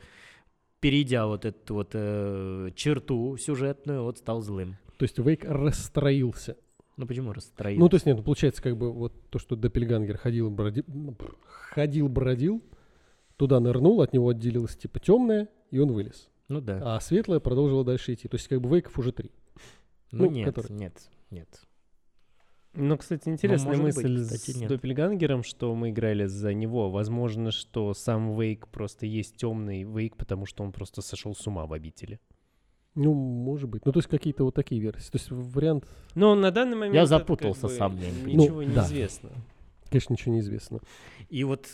перейдя вот эту вот э, черту сюжетную, вот стал злым. То есть Вейк расстроился. Ну почему расстроил? Ну, то есть, нет, ну, получается, как бы вот то, что Доппельгангер ходил, бродил, ходил, бродил, туда нырнул, от него отделилось типа темное, и он вылез. ну да. А светлое продолжило дальше идти. То есть, как бы Вейков уже три. ну ну, нет, который- нет, нет. Ну, кстати, интересная может мысль быть, кстати, с нет. Доппельгангером, что мы играли за него. Возможно, что сам Вейк просто есть темный Вейк, потому что он просто сошел с ума в обители. Ну, может быть. Ну, то есть, какие-то вот такие версии. То есть, вариант, Но на данный момент... Я это как запутался бы сам, не Ничего Ну, не да. известно. конечно, ничего не известно. И вот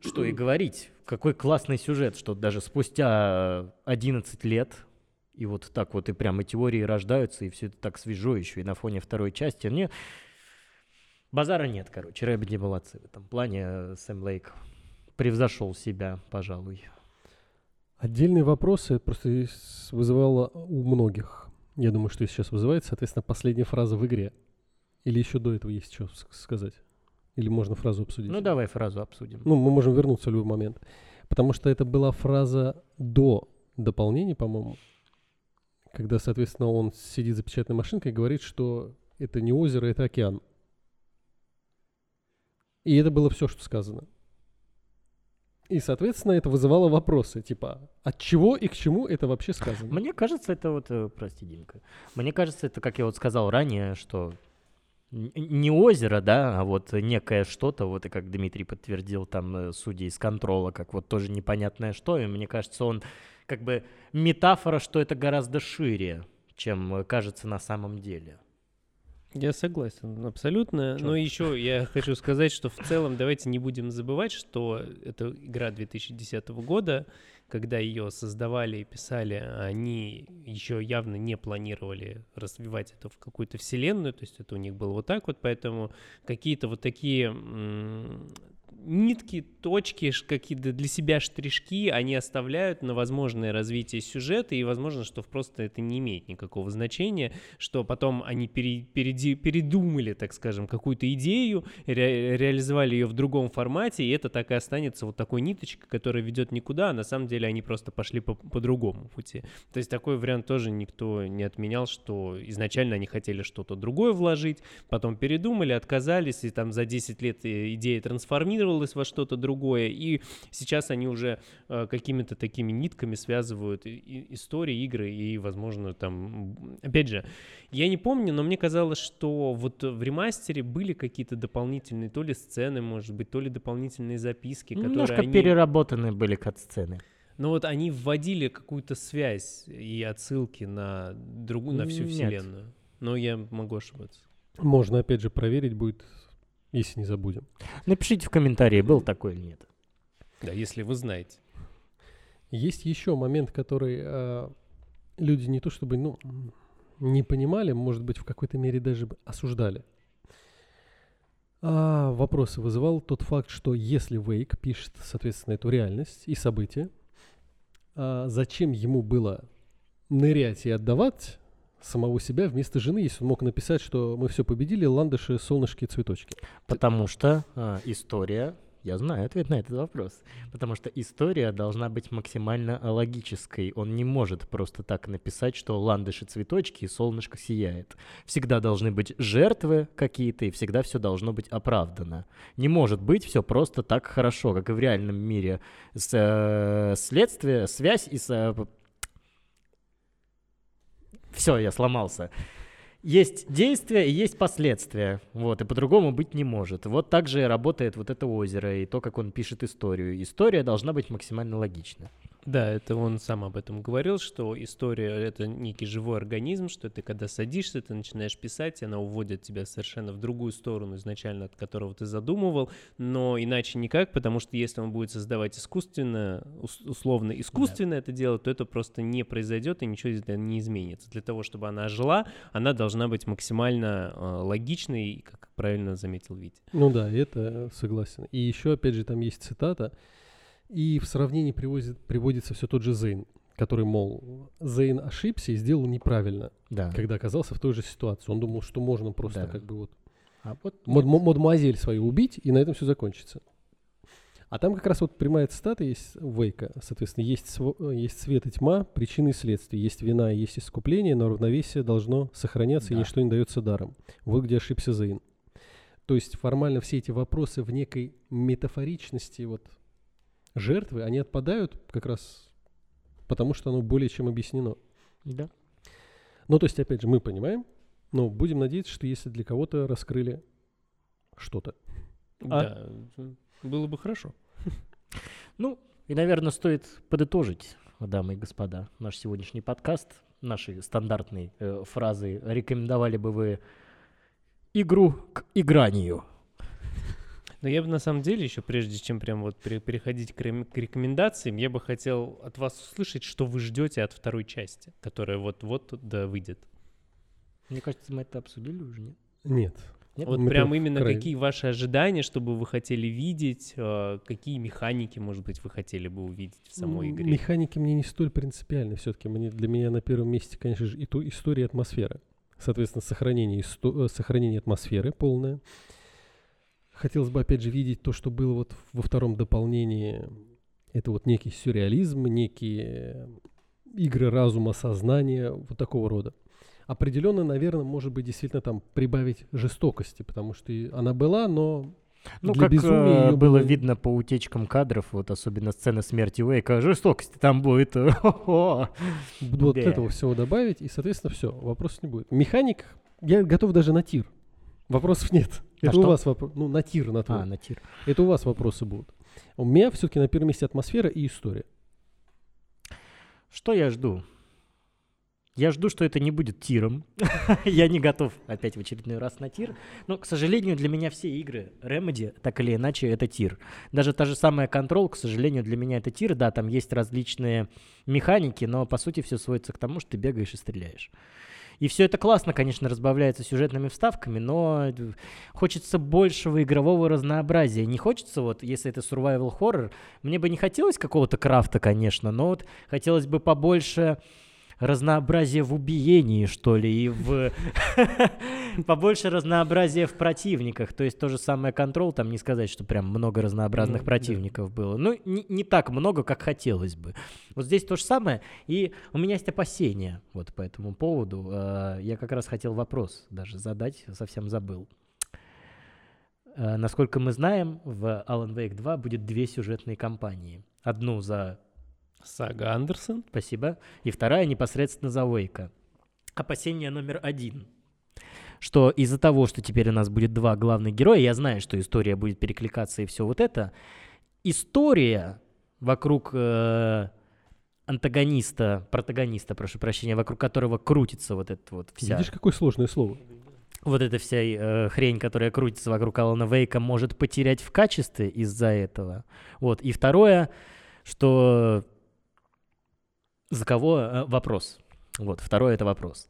что и говорить, какой классный сюжет, что даже спустя 11 лет, и вот так вот и прямо теории рождаются, и все это так свежо еще, и на фоне второй части. Мне базара нет, короче, Рэббиди молодцы в этом плане. Сэм Лейк превзошел себя, пожалуй. Отдельные вопросы просто вызывало у многих. Я думаю, что и сейчас вызывает, соответственно, последняя фраза в игре. Или еще до этого есть что сказать? Или можно фразу обсудить? Ну давай фразу обсудим. Ну, мы можем вернуться в любой момент. Потому что это была фраза до дополнения, по-моему, когда, соответственно, он сидит за печатной машинкой и говорит, что это не озеро, это океан. И это было все, что сказано. И, соответственно, это вызывало вопросы, типа, от чего и к чему это вообще сказано? Мне кажется, это вот, э, прости, Димка, мне кажется, это, как я вот сказал ранее, что не озеро, да, а вот некое что-то, вот и как Дмитрий подтвердил, там, э, судьи из контрола, как вот тоже непонятное что, и мне кажется, он как бы метафора, что это гораздо шире, чем э, кажется на самом деле. Я согласен, абсолютно. Чё? Но еще я хочу сказать, что в целом давайте не будем забывать, что это игра 2010 года, когда ее создавали и писали, они еще явно не планировали развивать это в какую-то вселенную, то есть это у них было вот так вот, поэтому какие-то вот такие нитки, точки, какие-то для себя штришки они оставляют на возможное развитие сюжета, и возможно, что просто это не имеет никакого значения, что потом они пере- переди- передумали, так скажем, какую-то идею, ре- реализовали ее в другом формате, и это так и останется вот такой ниточкой, которая ведет никуда, а на самом деле они просто пошли по, по другому пути. То есть такой вариант тоже никто не отменял, что изначально они хотели что-то другое вложить, потом передумали, отказались, и там за 10 лет э, идея трансформировалась во что-то другое, и сейчас они уже э, какими-то такими нитками связывают и- и истории, игры, и, возможно, там... Опять же, я не помню, но мне казалось, что вот в ремастере были какие-то дополнительные, то ли сцены, может быть, то ли дополнительные записки, которые Немножко они... переработаны были кат-сцены. Но вот они вводили какую-то связь и отсылки на другую, на всю Нет. вселенную. Но я могу ошибаться. Можно, опять же, проверить будет, если не забудем. Напишите в комментарии, был такой или нет. Да, если вы знаете. Есть еще момент, который э, люди не то чтобы ну, не понимали, может быть, в какой-то мере даже осуждали. А, вопросы вызывал тот факт, что если Вейк пишет, соответственно, эту реальность и события, а зачем ему было нырять и отдавать самого себя вместо жены, если он мог написать, что мы все победили, ландыши, солнышки, цветочки. Потому что а, история, я знаю ответ на этот вопрос, потому что история должна быть максимально логической. Он не может просто так написать, что ландыши цветочки и солнышко сияет. Всегда должны быть жертвы какие-то, и всегда все должно быть оправдано. Не может быть все просто так хорошо, как и в реальном мире. С, э, следствие, связь и... Все, я сломался. Есть действия и есть последствия. Вот, и по-другому быть не может. Вот так же работает вот это озеро и то, как он пишет историю. История должна быть максимально логична. Да, это он сам об этом говорил, что история — это некий живой организм, что ты когда садишься, ты начинаешь писать, и она уводит тебя совершенно в другую сторону изначально, от которого ты задумывал, но иначе никак, потому что если он будет создавать искусственно, ус- условно искусственно это делать, то это просто не произойдет и ничего не изменится. Для того, чтобы она жила, она должна быть максимально э, логичной, как правильно заметил Витя. Ну да, это согласен. И еще, опять же, там есть цитата. И в сравнении привозит, приводится все тот же Зейн, который, мол, Зейн ошибся и сделал неправильно, Да. когда оказался в той же ситуации. Он думал, что можно просто Да. как бы вот А вот мод- мадемуазель свою убить, и на этом все закончится. А там как раз вот прямая цитата есть Вейка. Соответственно, есть, есть свет и тьма, причины и следствия. Есть вина и есть искупление, но равновесие должно сохраняться, и Да. ничто не дается даром. Вот где ошибся Зейн. То есть формально все эти вопросы в некой метафоричности вот жертвы, они отпадают как раз потому, что оно более чем объяснено. Да. Ну, то есть, опять же, мы понимаем, но будем надеяться, что если для кого-то раскрыли что-то. А? Да, было бы хорошо. Ну, и, наверное, стоит подытожить, дамы и господа, наш сегодняшний подкаст. Наши стандартные э, фразы. Рекомендовали бы вы игру к игранию. Но я бы на самом деле еще, прежде чем прям вот пере- переходить к, рем- к рекомендациям, я бы хотел от вас услышать, что вы ждете от второй части, которая вот-вот да выйдет. Мне кажется, мы это обсудили уже, нет? Нет. Нет? Вот Мы прям именно край- какие ваши ожидания, чтобы вы хотели видеть, э, какие механики, может быть, вы хотели бы увидеть в самой игре. Механики мне не столь принципиальны все-таки. Мне, для меня на первом месте, конечно же, и то история и атмосфера. Соответственно, сохранение, исто- э, сохранение атмосферы полное. Хотелось бы, опять же, видеть то, что было вот во втором дополнении. Это вот некий сюрреализм, некие игры разума, сознания, вот такого рода. Определенно, наверное, может быть, действительно там прибавить жестокости, потому что она была, но Ну, для как безумия э, её было видно по утечкам кадров, вот особенно сцена смерти Уэйка, жестокости там будет. вот этого всего добавить, и, соответственно, все, вопросов не будет. Механик, я готов даже на тир. Вопросов нет. А Это у что? вас вопросы. Ну, на тир, на твой. А, на тир. Это у вас вопросы будут. У меня все-таки на первом месте атмосфера и история. Что я жду? Я жду, что это не будет тиром. я не готов опять в очередной раз на тир. Но, к сожалению, для меня все игры Remedy, так или иначе, это тир. Даже та же самая Control, к сожалению, для меня это тир. Да, там есть различные механики, но, по сути, все сводится к тому, что ты бегаешь и стреляешь. И все это классно, конечно, разбавляется сюжетными вставками, но хочется большего игрового разнообразия. Не хочется, вот, если это survival horror, мне бы не хотелось какого-то крафта, конечно, но вот хотелось бы побольше разнообразие в убиении, что ли, и в... Побольше разнообразия в противниках. То есть то же самое контрол, там не сказать, что прям много разнообразных противников было. Ну, не, так много, как хотелось бы. Вот здесь то же самое. И у меня есть опасения вот по этому поводу. Э, Я как раз хотел вопрос даже задать, совсем забыл. Э, Насколько мы знаем, в Alan Wake 2 будет две сюжетные кампании. Одну за Сага Андерсон. Спасибо. И вторая непосредственно за Вейка. Опасение номер один. Что из-за того, что теперь у нас будет два главных героя, я знаю, что история будет перекликаться и все вот это, история вокруг э, антагониста, протагониста, прошу прощения, вокруг которого крутится вот это вот вся, Видишь, какое сложное слово? вот эта вся э, хрень, которая крутится вокруг Алана Вейка, может потерять в качестве из-за этого. Вот. И второе, что за кого э, вопрос. Вот, второе это вопрос.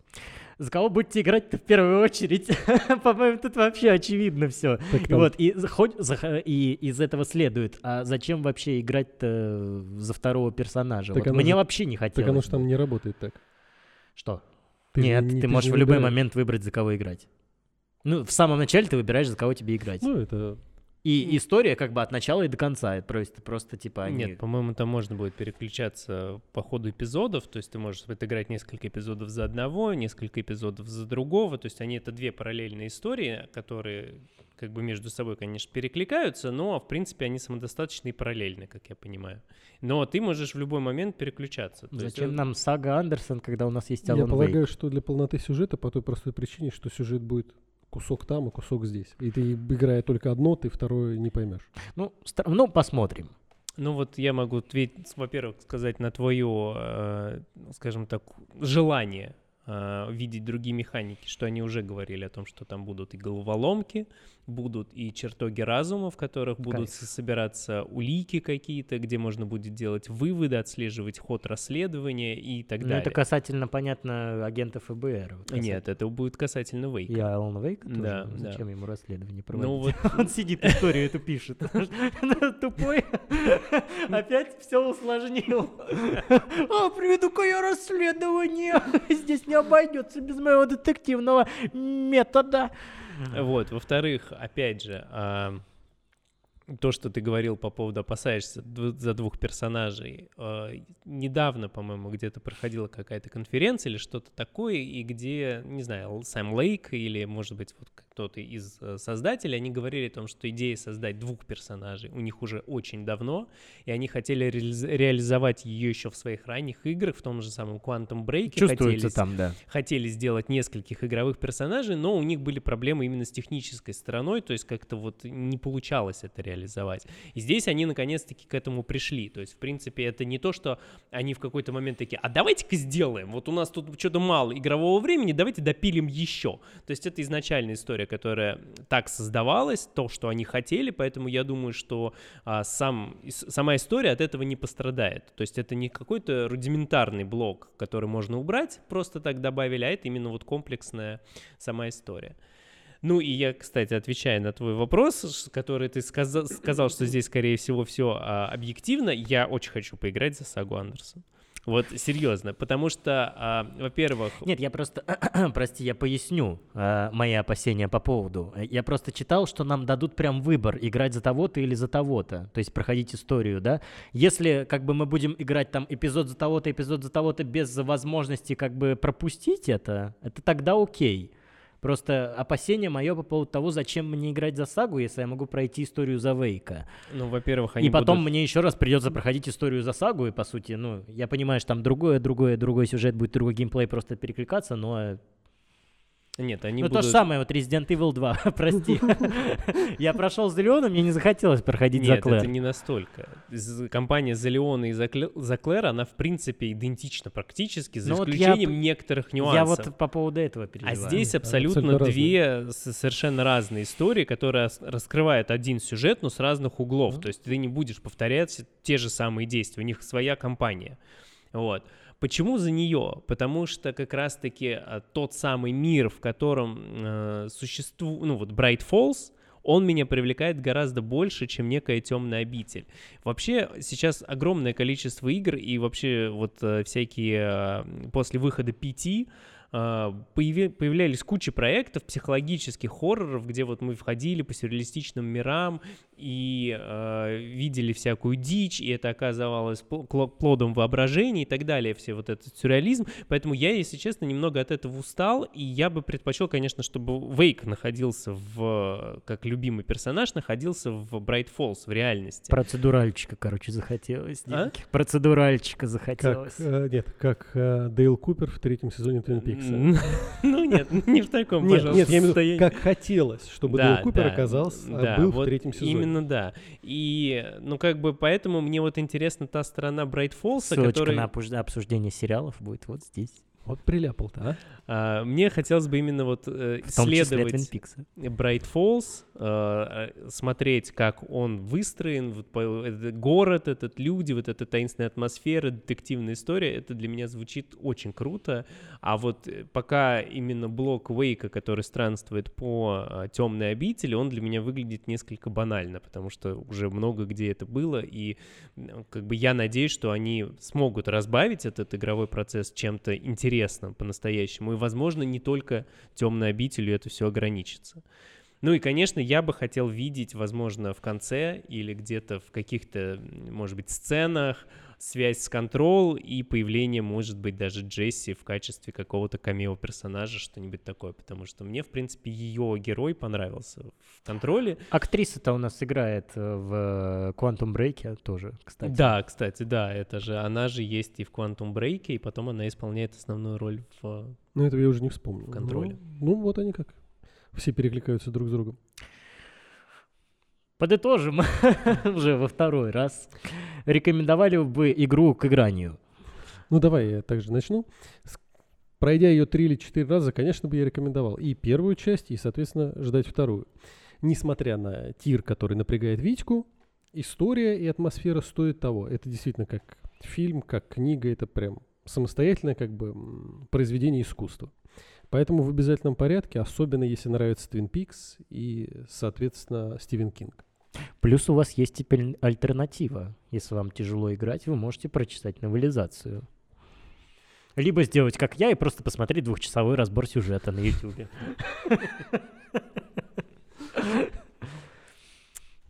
За кого будете играть-то в первую очередь? По-моему, тут вообще очевидно все. Вот, и, хоть, за- и из этого следует, а зачем вообще играть-то за второго персонажа? Так Вот мне же- вообще не хотелось. Так оно же там не работает так. Что? Ты Нет, не- ты, же можешь в любой выбираешь. момент выбрать, за кого играть. Ну, в самом начале ты выбираешь, за кого тебе играть. Ну, это... И история как бы от начала и до конца. Это просто, просто типа они... Нет, по-моему, там можно будет переключаться по ходу эпизодов, то есть ты можешь отыграть несколько эпизодов за одного, несколько эпизодов за другого, то есть они это две параллельные истории, которые как бы между собой, конечно, перекликаются, но, в принципе, они самодостаточны и параллельны, как я понимаю. Но ты можешь в любой момент переключаться. То есть Зачем это- нам сага Андерсон, когда у нас есть Я Алан полагаю, Вейк? что для полноты сюжета по той простой причине, что сюжет будет кусок там и кусок здесь. И ты, играя только одно, ты второе не поймешь. Ну, стра- ну, посмотрим. Ну вот я могу ответить, во-первых, сказать на твое, э, скажем так, желание э, видеть другие механики, что они уже говорили о том, что там будут и головоломки, будут и чертоги разума, в которых будут Кайф. собираться улики какие-то, где можно будет делать выводы, отслеживать ход расследования и так Ну, далее. это касательно, понятно, агентов ФБР. Вот касательно- Нет, это будет касательно Вейка. И Алан Вейк тоже? Да, Ну, да. Зачем ему расследование проводить? Ну вот Он сидит, историю эту пишет. Тупой. Опять все усложнил. А, приведу-ка я расследование. Здесь не обойдется без моего детективного метода. Вот, во-вторых, опять же, то, что ты говорил по поводу опасаешься за двух персонажей. а, недавно, по-моему, где-то проходила какая-то конференция или что-то такое, и где, не знаю, Сэм Лейк или, может быть, вот кто-то из э, создателей, они говорили о том, что идея создать двух персонажей у них уже очень давно, и они хотели реализ- реализовать ее еще в своих ранних играх, в том же самом Quantum Break. Чувствуется там, да. хотели сделать нескольких игровых персонажей, но у них были проблемы именно с технической стороной, то есть как-то вот не получалось это реализовать. И здесь они наконец-таки к этому пришли. То есть, в принципе, это не то, что они в какой-то момент такие, а давайте-ка сделаем, вот у нас тут что-то мало игрового времени, давайте допилим еще. То есть это изначальная история, которая так создавалась, то, что они хотели, поэтому я думаю, что а, сам, сама история от этого не пострадает. То есть это не какой-то рудиментарный блок, который можно убрать, просто так добавили, а это именно вот комплексная сама история. Ну и я, кстати, отвечая на твой вопрос, который ты сказал, сказал что здесь, скорее всего, все объективно, я очень хочу поиграть за Сагу Андерсон. Вот серьезно, потому что, а, во-первых, Нет, я просто, прости, я поясню э, мои опасения по поводу. Я просто читал, что нам дадут прям выбор, играть за того-то или за того-то, то есть проходить историю, да. Если как бы мы будем играть там эпизод за того-то, эпизод за того-то без возможности как бы пропустить это, это тогда окей. Просто опасение мое по поводу того, зачем мне играть за сагу, если я могу пройти историю за Вейка. ну, во-первых, они и потом будут- мне еще раз придется проходить историю за сагу, и по сути, ну, я понимаю, что там другое, другое, другой сюжет будет, другой геймплей просто перекликаться, но... Нет, они ну, будут... то же самое, вот Resident Evil 2, прости. Я прошел за Леона, мне не захотелось проходить за Нет, это не настолько. Компания за Леона и за, Кле- за Клэр, она в принципе идентична практически, за Ну я исключением некоторых Я нюансов. вот по поводу этого А переживаю. здесь Да, абсолютно, две совершенно разные истории, которые раскрывают один сюжет, но с разных углов. То есть ты не будешь повторять те же самые действия, у них своя компания. Вот. Почему за нее? Потому что как раз-таки а, тот самый мир, в котором э, существует, ну вот Bright Falls, он меня привлекает гораздо больше, чем некая темная обитель. Вообще сейчас огромное количество игр и вообще вот э, всякие э, после выхода а, появи, появлялись куча проектов психологических хорроров, где вот мы входили по сюрреалистичным мирам и э, видели всякую дичь, и это оказывалось плодом воображения и так далее, все вот этот сюрреализм. Поэтому я, если честно, немного от этого устал, и я бы предпочел, конечно, чтобы Вейк находился в, как любимый персонаж, находился в Bright Falls, в реальности. Процедуральчика, короче, захотелось. А? Процедуральчика захотелось. Как, э, нет, как э, Дейл Купер в третьем сезоне Твин Пикс. Ну нет, не в таком, Нет, нет, я имею в виду, как хотелось, чтобы Дейл Купер оказался, был в третьем сезоне. Именно, да. И, ну, как бы, поэтому мне вот интересна та сторона Брайт Фолса, Ссылочка на обсуждение сериалов будет вот здесь. Вот приляпал-то, а? а? Мне хотелось бы именно вот э, исследовать Bright Falls, э, смотреть, как он выстроен, вот, по, этот город, этот люди, вот эта таинственная атмосфера, детективная история, это для меня звучит очень круто. А вот э, пока именно блок Вейка, который странствует по э, темной обители, он для меня выглядит несколько банально, потому что уже много где это было, и как бы я надеюсь, что они смогут разбавить этот игровой процесс чем-то интересным, интересно по-настоящему. И, возможно, не только темной обителью это все ограничится. Ну и, конечно, я бы хотел видеть, возможно, в конце или где-то в каких-то, может быть, сценах связь с Control и появление, может быть, даже Джесси в качестве какого-то камео-персонажа, что-нибудь такое, потому что мне, в принципе, ее герой понравился в Контроле. Актриса-то у нас играет э, в Quantum Break тоже, кстати. Да, кстати, да, это же, она же есть и в Quantum Break, и потом она исполняет основную роль в Ну, этого я уже не вспомнил. В контроле. Ну, ну вот они как. Все перекликаются друг с другом. Подытожим уже во второй раз. Рекомендовали бы игру к игранию? Ну, давай я также начну. Пройдя ее три или четыре раза, конечно бы я рекомендовал и первую часть, и, соответственно, ждать вторую. Несмотря на тир, который напрягает Витьку, история и атмосфера стоят того. Это действительно как фильм, как книга, это прям самостоятельное как бы произведение искусства. Поэтому в обязательном порядке, особенно если нравится Twin Peaks и, соответственно, Стивен Кинг. Плюс у вас есть теперь альтернатива. Если вам тяжело играть, вы можете прочитать новелизацию. Либо сделать, как я, и просто посмотреть двухчасовой разбор сюжета на YouTube.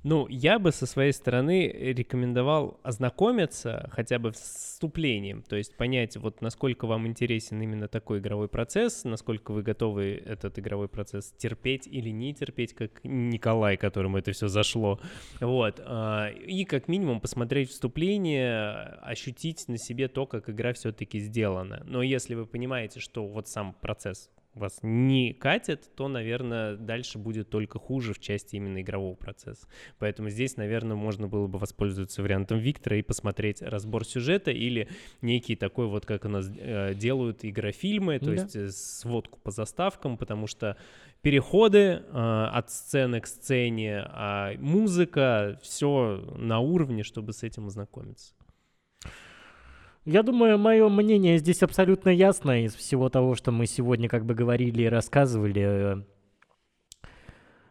Ну, я бы со своей стороны рекомендовал ознакомиться хотя бы с вступлением, то есть понять, вот насколько вам интересен именно такой игровой процесс, насколько вы готовы этот игровой процесс терпеть или не терпеть, как Николай, которому это все зашло. Вот. А, и как минимум посмотреть вступление, ощутить на себе то, как игра все-таки сделана. Но если вы понимаете, что вот сам процесс вас не катит, то, наверное, дальше будет только хуже в части именно игрового процесса. Поэтому здесь, наверное, можно было бы воспользоваться вариантом Виктора и посмотреть разбор сюжета или некий такой вот, как у нас э, делают игрофильмы, то да. есть э, сводку по заставкам, потому что переходы э, от сцены к сцене, а музыка, все на уровне, чтобы с этим ознакомиться. Я думаю, мое мнение здесь абсолютно ясно из всего того, что мы сегодня как бы говорили и рассказывали.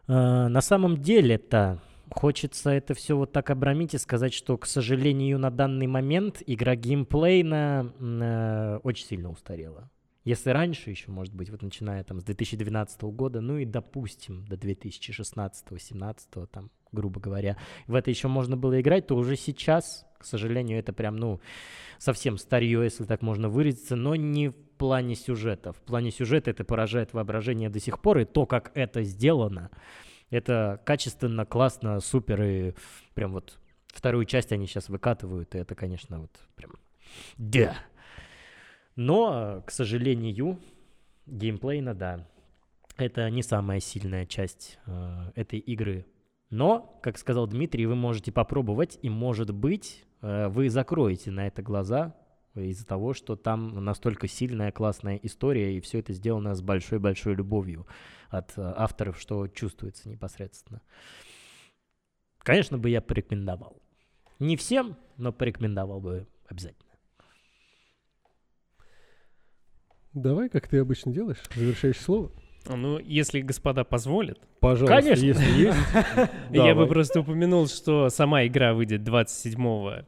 Э, на самом деле-то хочется это все вот так обрамить и сказать, что, к сожалению, на данный момент игра геймплейна э, очень сильно устарела. Если раньше еще, может быть, вот начиная там с 2012 года, ну и допустим до 2016-2017, там, грубо говоря, в это еще можно было играть, то уже сейчас, к сожалению, это прям, ну, совсем старье, если так можно выразиться, но не в плане сюжета. В плане сюжета это поражает воображение до сих пор, и то, как это сделано, это качественно, классно, супер, и прям вот вторую часть они сейчас выкатывают, и это, конечно, вот прям да. Но, к сожалению, геймплейно, да, это не самая сильная часть э, этой игры. Но, как сказал Дмитрий, вы можете попробовать, и, может быть, Э, вы закроете на это глаза из-за того, что там настолько сильная, классная история, и все это сделано с большой-большой любовью от э, авторов, что чувствуется непосредственно. Конечно бы я порекомендовал. Не всем, но порекомендовал бы обязательно. Давай, как ты обычно делаешь, завершающее слово. Ну, если господа позволят. Пожалуйста, Конечно. если есть. Я бы просто упомянул, что сама игра выйдет 27,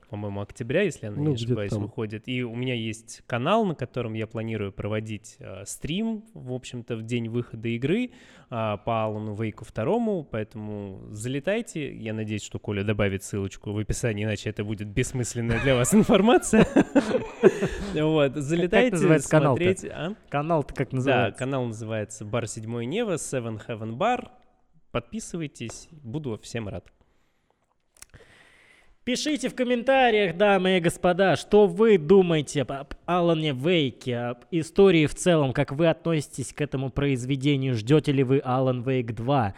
по-моему, октября, если Ну, не где-то ошибаюсь, выходит. И у меня есть канал, на котором я планирую проводить э, стрим, в общем-то, в день выхода игры а, по Алану Вейку второму, поэтому залетайте. Я надеюсь, что Коля добавит ссылочку в описании, иначе это будет бессмысленная для вас информация. Вот, залетайте, канал-то? смотреть. А? Канал-то как Да, называется? канал называется Бар Седьмой Нева, Seven Heaven Bar. Подписывайтесь, буду всем рад. Пишите в комментариях, дамы и господа, что вы думаете об Алане Вейке, об истории в целом, как вы относитесь к этому произведению, ждете ли вы Алан Вейк 2.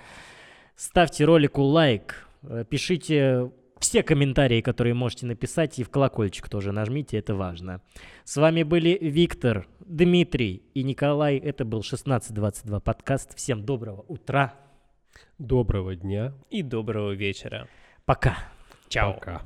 Ставьте ролику лайк, э, пишите все комментарии, которые можете написать, и в колокольчик тоже нажмите, это важно. С вами были Виктор, Дмитрий и Николай. Это был 1622 подкаст. Всем доброго утра. Доброго дня. И доброго вечера. Пока. Чао. Пока.